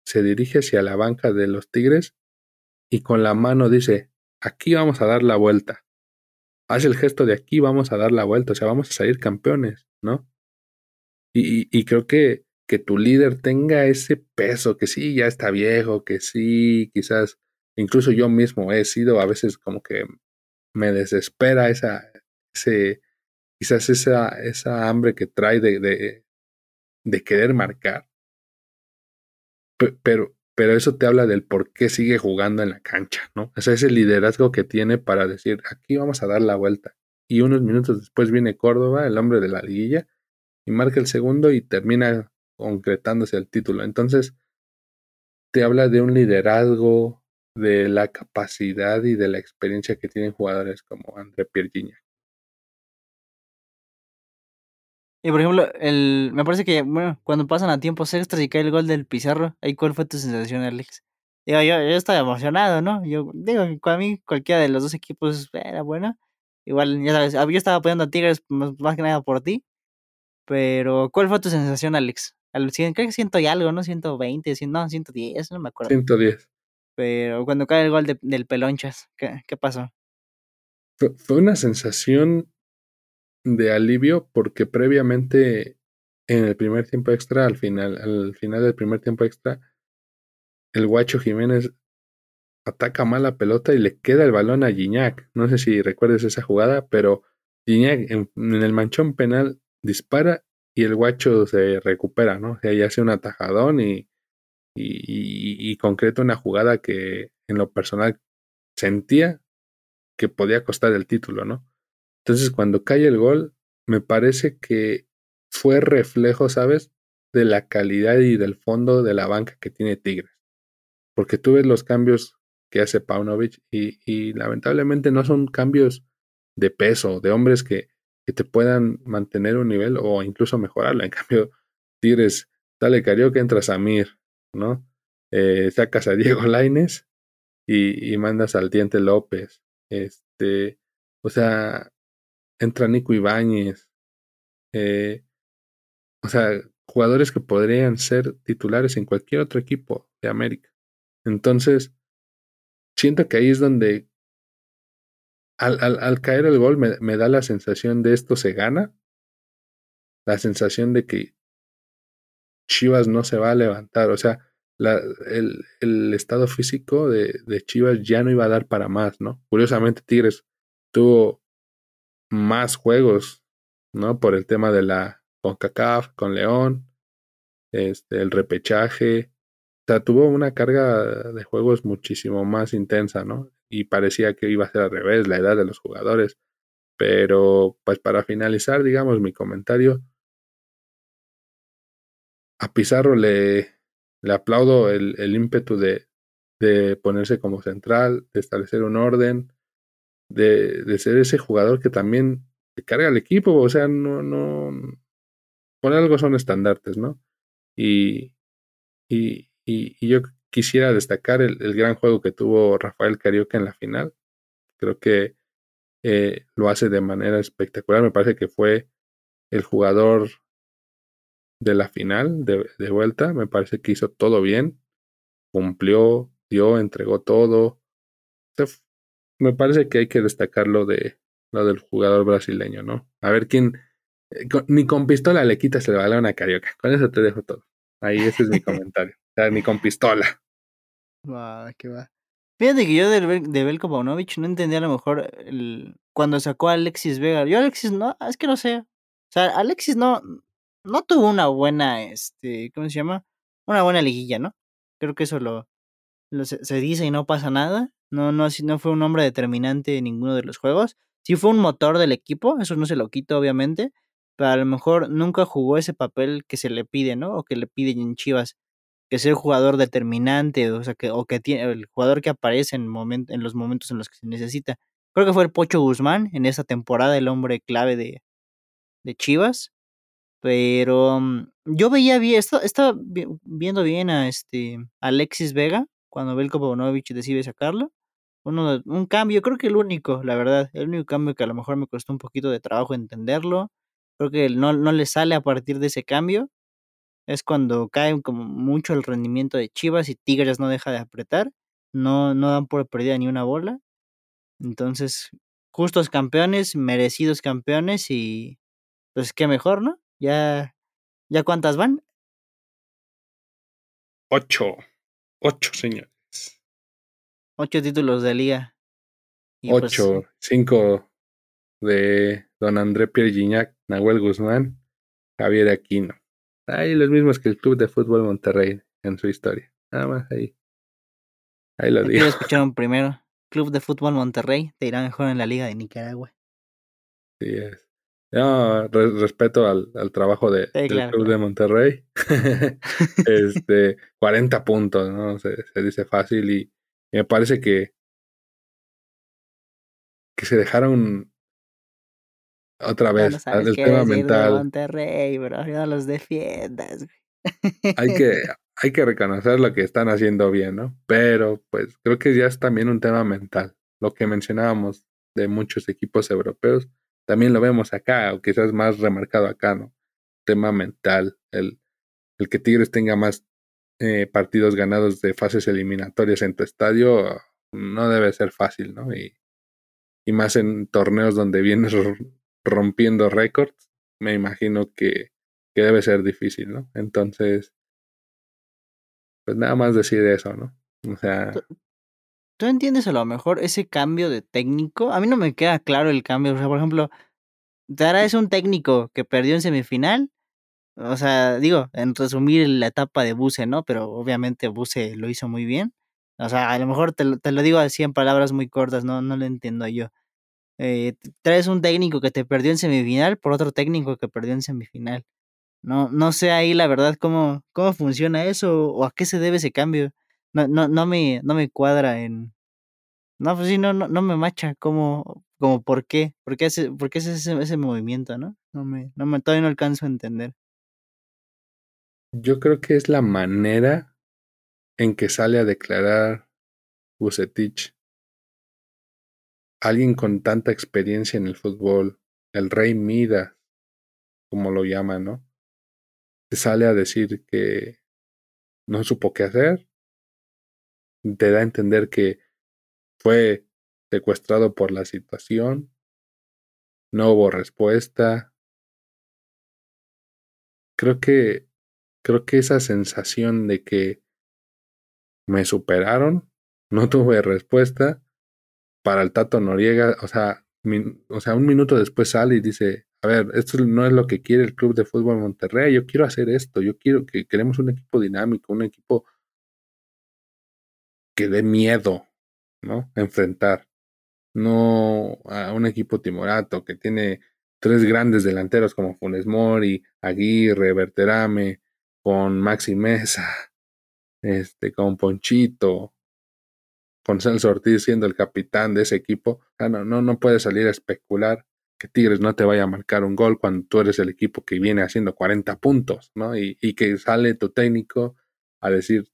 se dirige hacia la banca de los Tigres y con la mano dice, aquí vamos a dar la vuelta. Hace el gesto de aquí vamos a dar la vuelta, o sea, vamos a salir campeones, ¿no? Y, y creo que que tu líder tenga ese peso, que sí, ya está viejo, que sí, quizás, incluso yo mismo he sido a veces como que me desespera esa, ese, quizás esa, esa hambre que trae de, de, querer marcar. Pero, pero eso te habla del por qué sigue jugando en la cancha, ¿no? O sea, ese liderazgo que tiene para decir, aquí vamos a dar la vuelta. Y unos minutos después viene Córdoba, el hombre de la liguilla, y marca el segundo y termina concretándose el título. Entonces, te habla de un liderazgo, de la capacidad y de la experiencia que tienen jugadores como André Pierre Y por ejemplo, el, me parece que, bueno, cuando pasan a tiempos extras y cae el gol del Pizarro, ahí cuál fue tu sensación, Alex? Digo, yo, yo estaba emocionado, ¿no? Yo digo, para mí cualquiera de los dos equipos era bueno. Igual, ya sabes, yo estaba apoyando a Tigres más, más que nada por ti. Pero, ¿cuál fue tu sensación, Alex? Al creo que ciento y algo, ¿no? 120, 100, no, 110, no me acuerdo. 110. Pero cuando cae el gol del Pelonchas, ¿qué, qué pasó? Fue, una sensación de alivio porque previamente en el primer tiempo extra, al final, al final del primer tiempo extra, el guacho Jiménez ataca mal la pelota y le queda el balón a Gignac. No sé si recuerdes esa jugada, pero Gignac en el manchón penal dispara y el guacho se recupera, ¿no? O sea, ya hace un atajadón y, y, y, concreta una jugada que en lo personal sentía que podía costar el título, ¿no? Entonces cuando cae el gol, me parece que fue reflejo, ¿sabes? De la calidad y del fondo de la banca que tiene Tigres. Porque tú ves los cambios que hace Paunovic y, y lamentablemente no son cambios de peso, de hombres que, que te puedan mantener un nivel o incluso mejorarlo. En cambio, Tigres, dale Carioca, entras a Mir, ¿no? Eh, sacas a Diego Laines y, mandas al Diente López. Este, o sea, entra Nico Ibáñez. Eh, o sea, jugadores que podrían ser titulares en cualquier otro equipo de América. Entonces, siento que ahí es donde al, caer el gol me, da la sensación de esto se gana, la sensación de que Chivas no se va a levantar, o sea, el, estado físico de, Chivas ya no iba a dar para más, ¿no? Curiosamente Tigres tuvo más juegos, ¿no? Por el tema de la CONCACAF con León, este, el repechaje, o sea, tuvo una carga de juegos muchísimo más intensa, ¿no? Y parecía que iba a ser al revés, la edad de los jugadores. Pero, pues para finalizar, digamos, mi comentario, a Pizarro le, le aplaudo el, el ímpetu de, de, ponerse como central, de establecer un orden, de, de ser ese jugador que también carga al equipo, o sea, no, no, por algo son estandartes, ¿no? Y, y, y, y yo quisiera destacar el, gran juego que tuvo Rafael Carioca en la final. Creo que eh, lo hace de manera espectacular. Me parece que fue el jugador de la final de, vuelta. Me parece que hizo todo bien. Cumplió, dio, entregó todo. me parece que hay que destacar lo, de, lo del jugador brasileño, ¿no? A ver quién. Eh, ni con pistola le quitas el balón a Carioca. Con eso te dejo todo. Ahí ese es mi comentario. Sea, ni con pistola. Va, qué va. Fíjate que yo de, de Belko Paunovic no entendía a lo mejor el, cuando sacó a Alexis Vega. Yo Alexis no, es que no sé. O sea, Alexis no, no tuvo una buena, este, ¿cómo se llama? Una buena liguilla, ¿no? Creo que eso lo se, dice y no pasa nada. No, no, no fue un hombre determinante en ninguno de los juegos. Sí fue un motor del equipo, eso no se lo quito, obviamente. Pero a lo mejor nunca jugó ese papel que se le pide, ¿no? O que le piden en Chivas que sea el jugador determinante, o sea, que, o que tiene el jugador que aparece en, los momentos en los que se necesita. creo que fue el Pocho Guzmán en esa temporada, el hombre clave de, de Chivas. Pero mm, yo veía bien, estaba, estaba viendo bien a este Alexis Vega cuando Belko Pavlovich decide sacarlo. Uno, un cambio, creo que el único, la verdad, el único cambio que a lo mejor me costó un poquito de trabajo entenderlo. Creo que no, no le sale a partir de ese cambio. Es cuando cae como mucho el rendimiento de Chivas y Tigres no deja de apretar. No, no dan por perdida ni una bola. Entonces, justos campeones, merecidos campeones y pues qué mejor, ¿no? Ya, ¿ya cuántas van? Ocho. Ocho, señores. Ocho títulos de liga. Pues Ocho. cinco de don André Pierre Gignac, Nahuel Guzmán, Javier Aquino. Ahí los mismos que el Club de Fútbol Monterrey en su historia. Nada más ahí. Ahí lo digo. lo escucharon primero. Club de Fútbol Monterrey te irá mejor en la Liga de Nicaragua. Sí es. No, respeto al, trabajo de, del Club de Monterrey. este, 40 puntos, ¿no? Se, dice fácil y, me parece que, que se dejaron otra vez el tema mental. Monterrey, bro, no los defiendas. Hay que, hay que reconocer lo que están haciendo bien, ¿no? Pero pues creo que ya es también un tema mental. Lo que mencionábamos de muchos equipos europeos también lo vemos acá, o quizás más remarcado acá, ¿no? Tema mental, el, el que Tigres tenga más eh, partidos ganados de fases eliminatorias en tu estadio no debe ser fácil, ¿no? Y, y más en torneos donde vienes rompiendo récords, me imagino que, que debe ser difícil, ¿no? Entonces, pues nada más decir eso, ¿no? O sea... ¿Tú entiendes a lo mejor ese cambio de técnico? A mí no me queda claro el cambio. O sea, por ejemplo, Tara es un técnico que perdió en semifinal. O sea, digo, en resumir la etapa de Buse, ¿no? Pero obviamente Buse lo hizo muy bien. O sea, a lo mejor te, te lo digo así en palabras muy cortas, no, no lo entiendo yo. Eh, traes un técnico que te perdió en semifinal por otro técnico que perdió en semifinal. No, no sé ahí la verdad cómo, cómo funciona eso o a qué se debe ese cambio no, no, no me, no me cuadra en. No, pues sí, no, no, no me macha como, como por qué, por qué, hace, por qué es ese, ese movimiento, ¿no? No me, no me, todavía no alcanzo a entender. Yo creo que es la manera en que sale a declarar Bucetich. Alguien con tanta experiencia en el fútbol, el rey Mida, como lo llaman, ¿no? sale a decir que no supo qué hacer, te da a entender que fue secuestrado por la situación, no hubo respuesta. Creo que creo que esa sensación de que me superaron, no tuve respuesta para el Tato Noriega, o sea, o sea, un minuto después sale y dice, a ver, esto no es lo que quiere el Club de Fútbol Monterrey, yo quiero hacer esto, yo quiero que queremos un equipo dinámico, un equipo que dé miedo, ¿no? Enfrentar. No a un equipo timorato que tiene tres grandes delanteros como Funes Mori, Aguirre, Berterame, con Maxi Mesa, este, con Ponchito, con Celso Ortiz siendo el capitán de ese equipo. no, no, no puedes salir a especular que Tigres no te vaya a marcar un gol cuando tú eres el equipo que viene haciendo 40 puntos, ¿no? Y, que sale tu técnico a decir,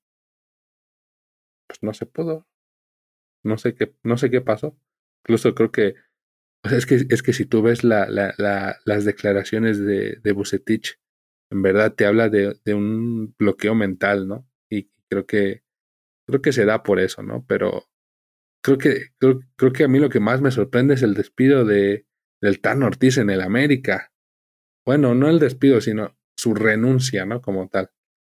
pues no se pudo. No sé qué, no sé qué pasó. Incluso creo que, es que, es que si tú ves la, la, la, las declaraciones de, de en verdad te habla de, de, un bloqueo mental, ¿no? Y creo que, creo que se da por eso, ¿no? Pero creo que, creo, creo que a mí lo que más me sorprende es el despido de, del Tan Ortiz en el América. Bueno, no el despido, sino su renuncia, ¿no? Como tal.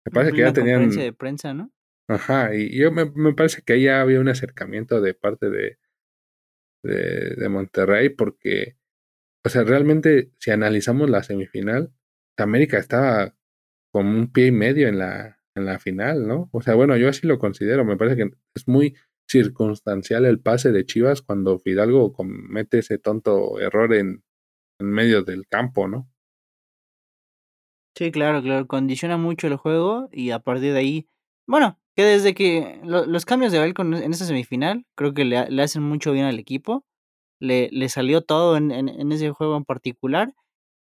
Me parece que ya tenían. de prensa, ¿no? Ajá, y yo me, me parece que ahí ya había un acercamiento de parte de, de, de, Monterrey, porque, o sea, realmente, si analizamos la semifinal, América estaba con un pie y medio en la, en la final, ¿no? O sea, bueno, yo así lo considero, me parece que es muy circunstancial el pase de Chivas cuando Fidalgo comete ese tonto error en, en medio del campo, ¿no? Sí, claro, claro, condiciona mucho el juego y a partir de ahí, bueno, que desde que los cambios de Belco en esta semifinal creo que le, hacen mucho bien al equipo. le, le salió todo en, en, ese juego en particular.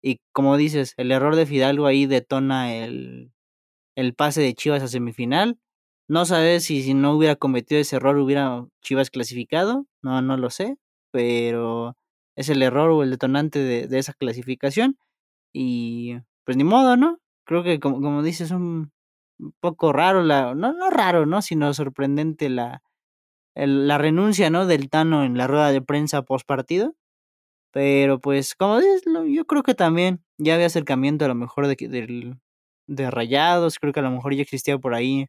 Y como dices, el error de Fidalgo ahí detona el, el pase de Chivas a semifinal. No sabes si, si no hubiera cometido ese error hubiera Chivas clasificado, no, no lo sé, pero es el error o el detonante de, de esa clasificación. Y pues ni modo, ¿no? Creo que como, como dices, un poco raro, la, no, no raro, ¿no? Sino sorprendente la, la renuncia, ¿no? Del Tano en la rueda de prensa post partido. Pero pues, como dices, yo creo que también ya había acercamiento a lo mejor de, de Rayados, creo que a lo mejor ya existía por ahí,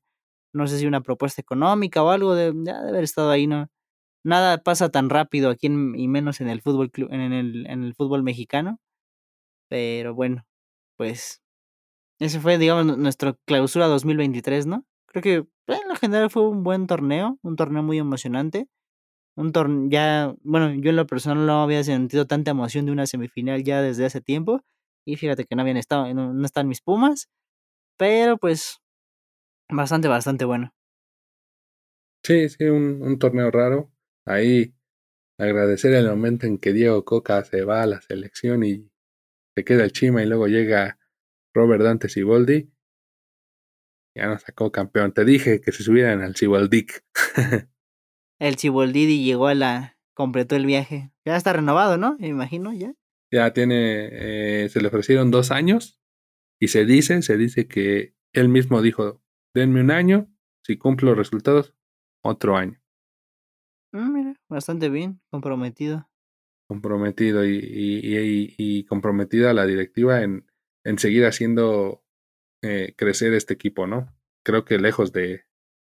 no sé si una propuesta económica o algo, de, de haber estado ahí, ¿no? Nada pasa tan rápido aquí y menos en el fútbol en el, en el fútbol mexicano. Pero bueno, pues ese fue, digamos, nuestra clausura 2023, ¿no? Creo que en lo general fue un buen torneo, un torneo muy emocionante. Un torneo ya, bueno, yo en lo personal no había sentido tanta emoción de una semifinal ya desde hace tiempo. Y fíjate que no habían estado, no, no están mis Pumas. Pero pues, bastante, bastante bueno. Sí, sí, un, un torneo raro. Ahí agradecer el momento en que Diego Coca se va a la selección y se queda el Chima y luego llega Robert Dante Siboldi ya nos sacó campeón. Te dije que se subieran al Ciboldic. el Ciboldidi llegó a la. completó el viaje. Ya está renovado, ¿no? Me imagino, ya. Ya tiene. Eh, se le ofrecieron dos años. Y se dice, se dice que él mismo dijo: denme un año. Si cumplo los resultados, otro año. Mm, mira, bastante bien, comprometido. Comprometido y, y, y, y comprometida la directiva en, en seguir haciendo eh, crecer este equipo, ¿no? Creo que lejos de...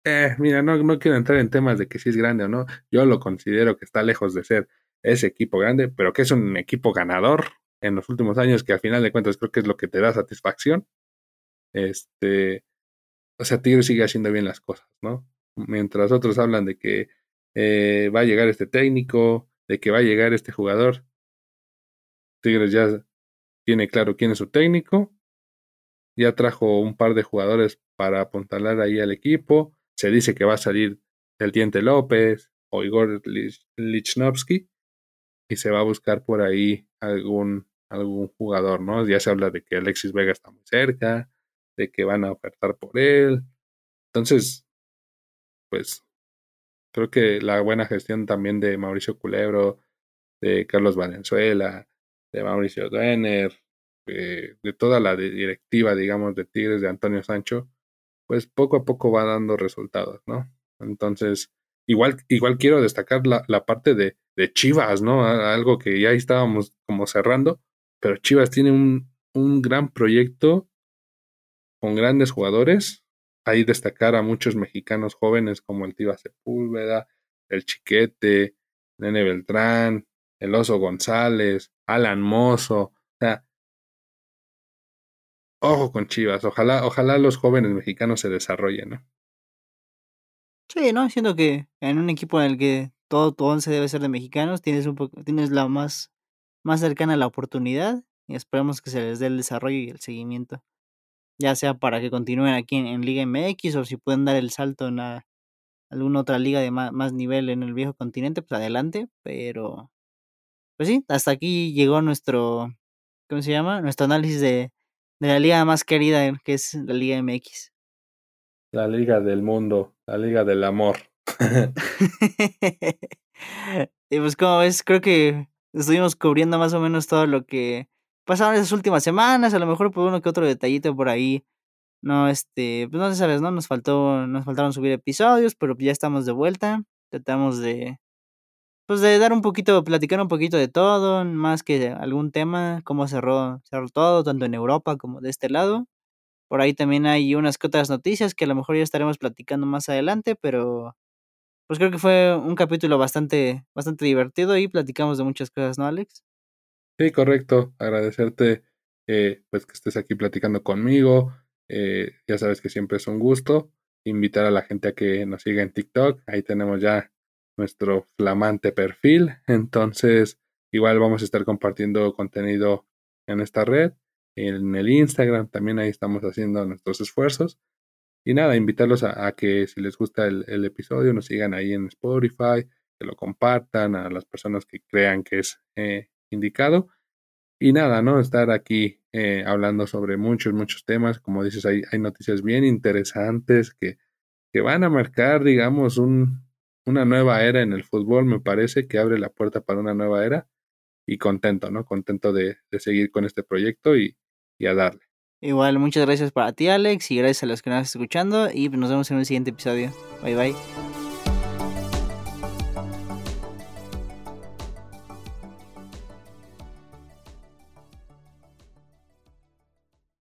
Eh, mira, no, no quiero entrar en temas de que si es grande o no. Yo lo considero que está lejos de ser ese equipo grande, pero que es un equipo ganador en los últimos años, que al final de cuentas creo que es lo que te da satisfacción. Este, o sea, Tigres sigue haciendo bien las cosas, ¿no? Mientras otros hablan de que eh, va a llegar este técnico, de que va a llegar este jugador, Tigres ya tiene claro quién es su técnico, ya trajo un par de jugadores para apuntalar ahí al equipo. Se dice que va a salir el Diente López o Igor Lichnowsky y se va a buscar por ahí algún, algún jugador, ¿no? Ya se habla de que Alexis Vega está muy cerca, de que van a ofertar por él. Entonces, pues creo que la buena gestión también de Mauricio Culebro, de Carlos Valenzuela, de Mauricio Duener, eh, de toda la directiva, digamos, de Tigres de Antonio Sancho, pues poco a poco va dando resultados, ¿no? Entonces, igual, igual quiero destacar la, la parte de, de, Chivas, ¿no? Algo que ya estábamos como cerrando, pero Chivas tiene un, un gran proyecto con grandes jugadores. Ahí destacar a muchos mexicanos jóvenes como el Tiva Sepúlveda, el Chiquete, Nene Beltrán, el Oso González, Alan Mozo. O sea, ojo con Chivas. Ojalá, ojalá los jóvenes mexicanos se desarrollen, ¿no? Sí, ¿no? Siento que en un equipo en el que todo tu once debe ser de mexicanos, tienes un tienes la más, más cercana a la oportunidad y esperemos que se les dé el desarrollo y el seguimiento. Ya sea para que continúen aquí en, Liga MX o si pueden dar el salto en alguna otra liga de más, más nivel en el viejo continente, pues adelante. Pero, pues sí, hasta aquí llegó nuestro, ¿cómo se llama? Nuestro análisis de, de la liga más querida, que es la Liga MX. La liga del mundo, la liga del amor. y pues como ves, creo que estuvimos cubriendo más o menos todo lo que pasaron esas últimas semanas, a lo mejor por uno que otro detallito por ahí. No, este, pues no sabes, ¿no? Nos faltó, nos faltaron subir episodios, pero ya estamos de vuelta. Tratamos de, pues de dar un poquito, platicar un poquito de todo, más que algún tema, cómo cerró, cerró todo, tanto en Europa como de este lado. Por ahí también hay unas que otras noticias que a lo mejor ya estaremos platicando más adelante, pero pues creo que fue un capítulo bastante, bastante divertido y platicamos de muchas cosas, ¿no, Alex? Sí, correcto. Agradecerte eh, pues que estés aquí platicando conmigo. Eh, ya sabes que siempre es un gusto. Invitar a la gente a que nos siga en TikTok. Ahí tenemos ya nuestro flamante perfil. Entonces, igual vamos a estar compartiendo contenido en esta red, en el Instagram, también ahí estamos haciendo nuestros esfuerzos. Y nada, invitarlos a, que si les gusta el, episodio, nos sigan ahí en Spotify, que lo compartan, a las personas que crean que es eh, indicado. Y nada, ¿no? Estar aquí eh, hablando sobre muchos, muchos temas. Como dices, hay, noticias bien interesantes que, que van a marcar, digamos, un, una nueva era en el fútbol, me parece, que abre la puerta para una nueva era. Y contento, ¿no? Contento de, de seguir con este proyecto y, y a darle. Igual, muchas gracias para ti, Alex, y gracias a los que nos están escuchando. Y nos vemos en un siguiente episodio. Bye bye.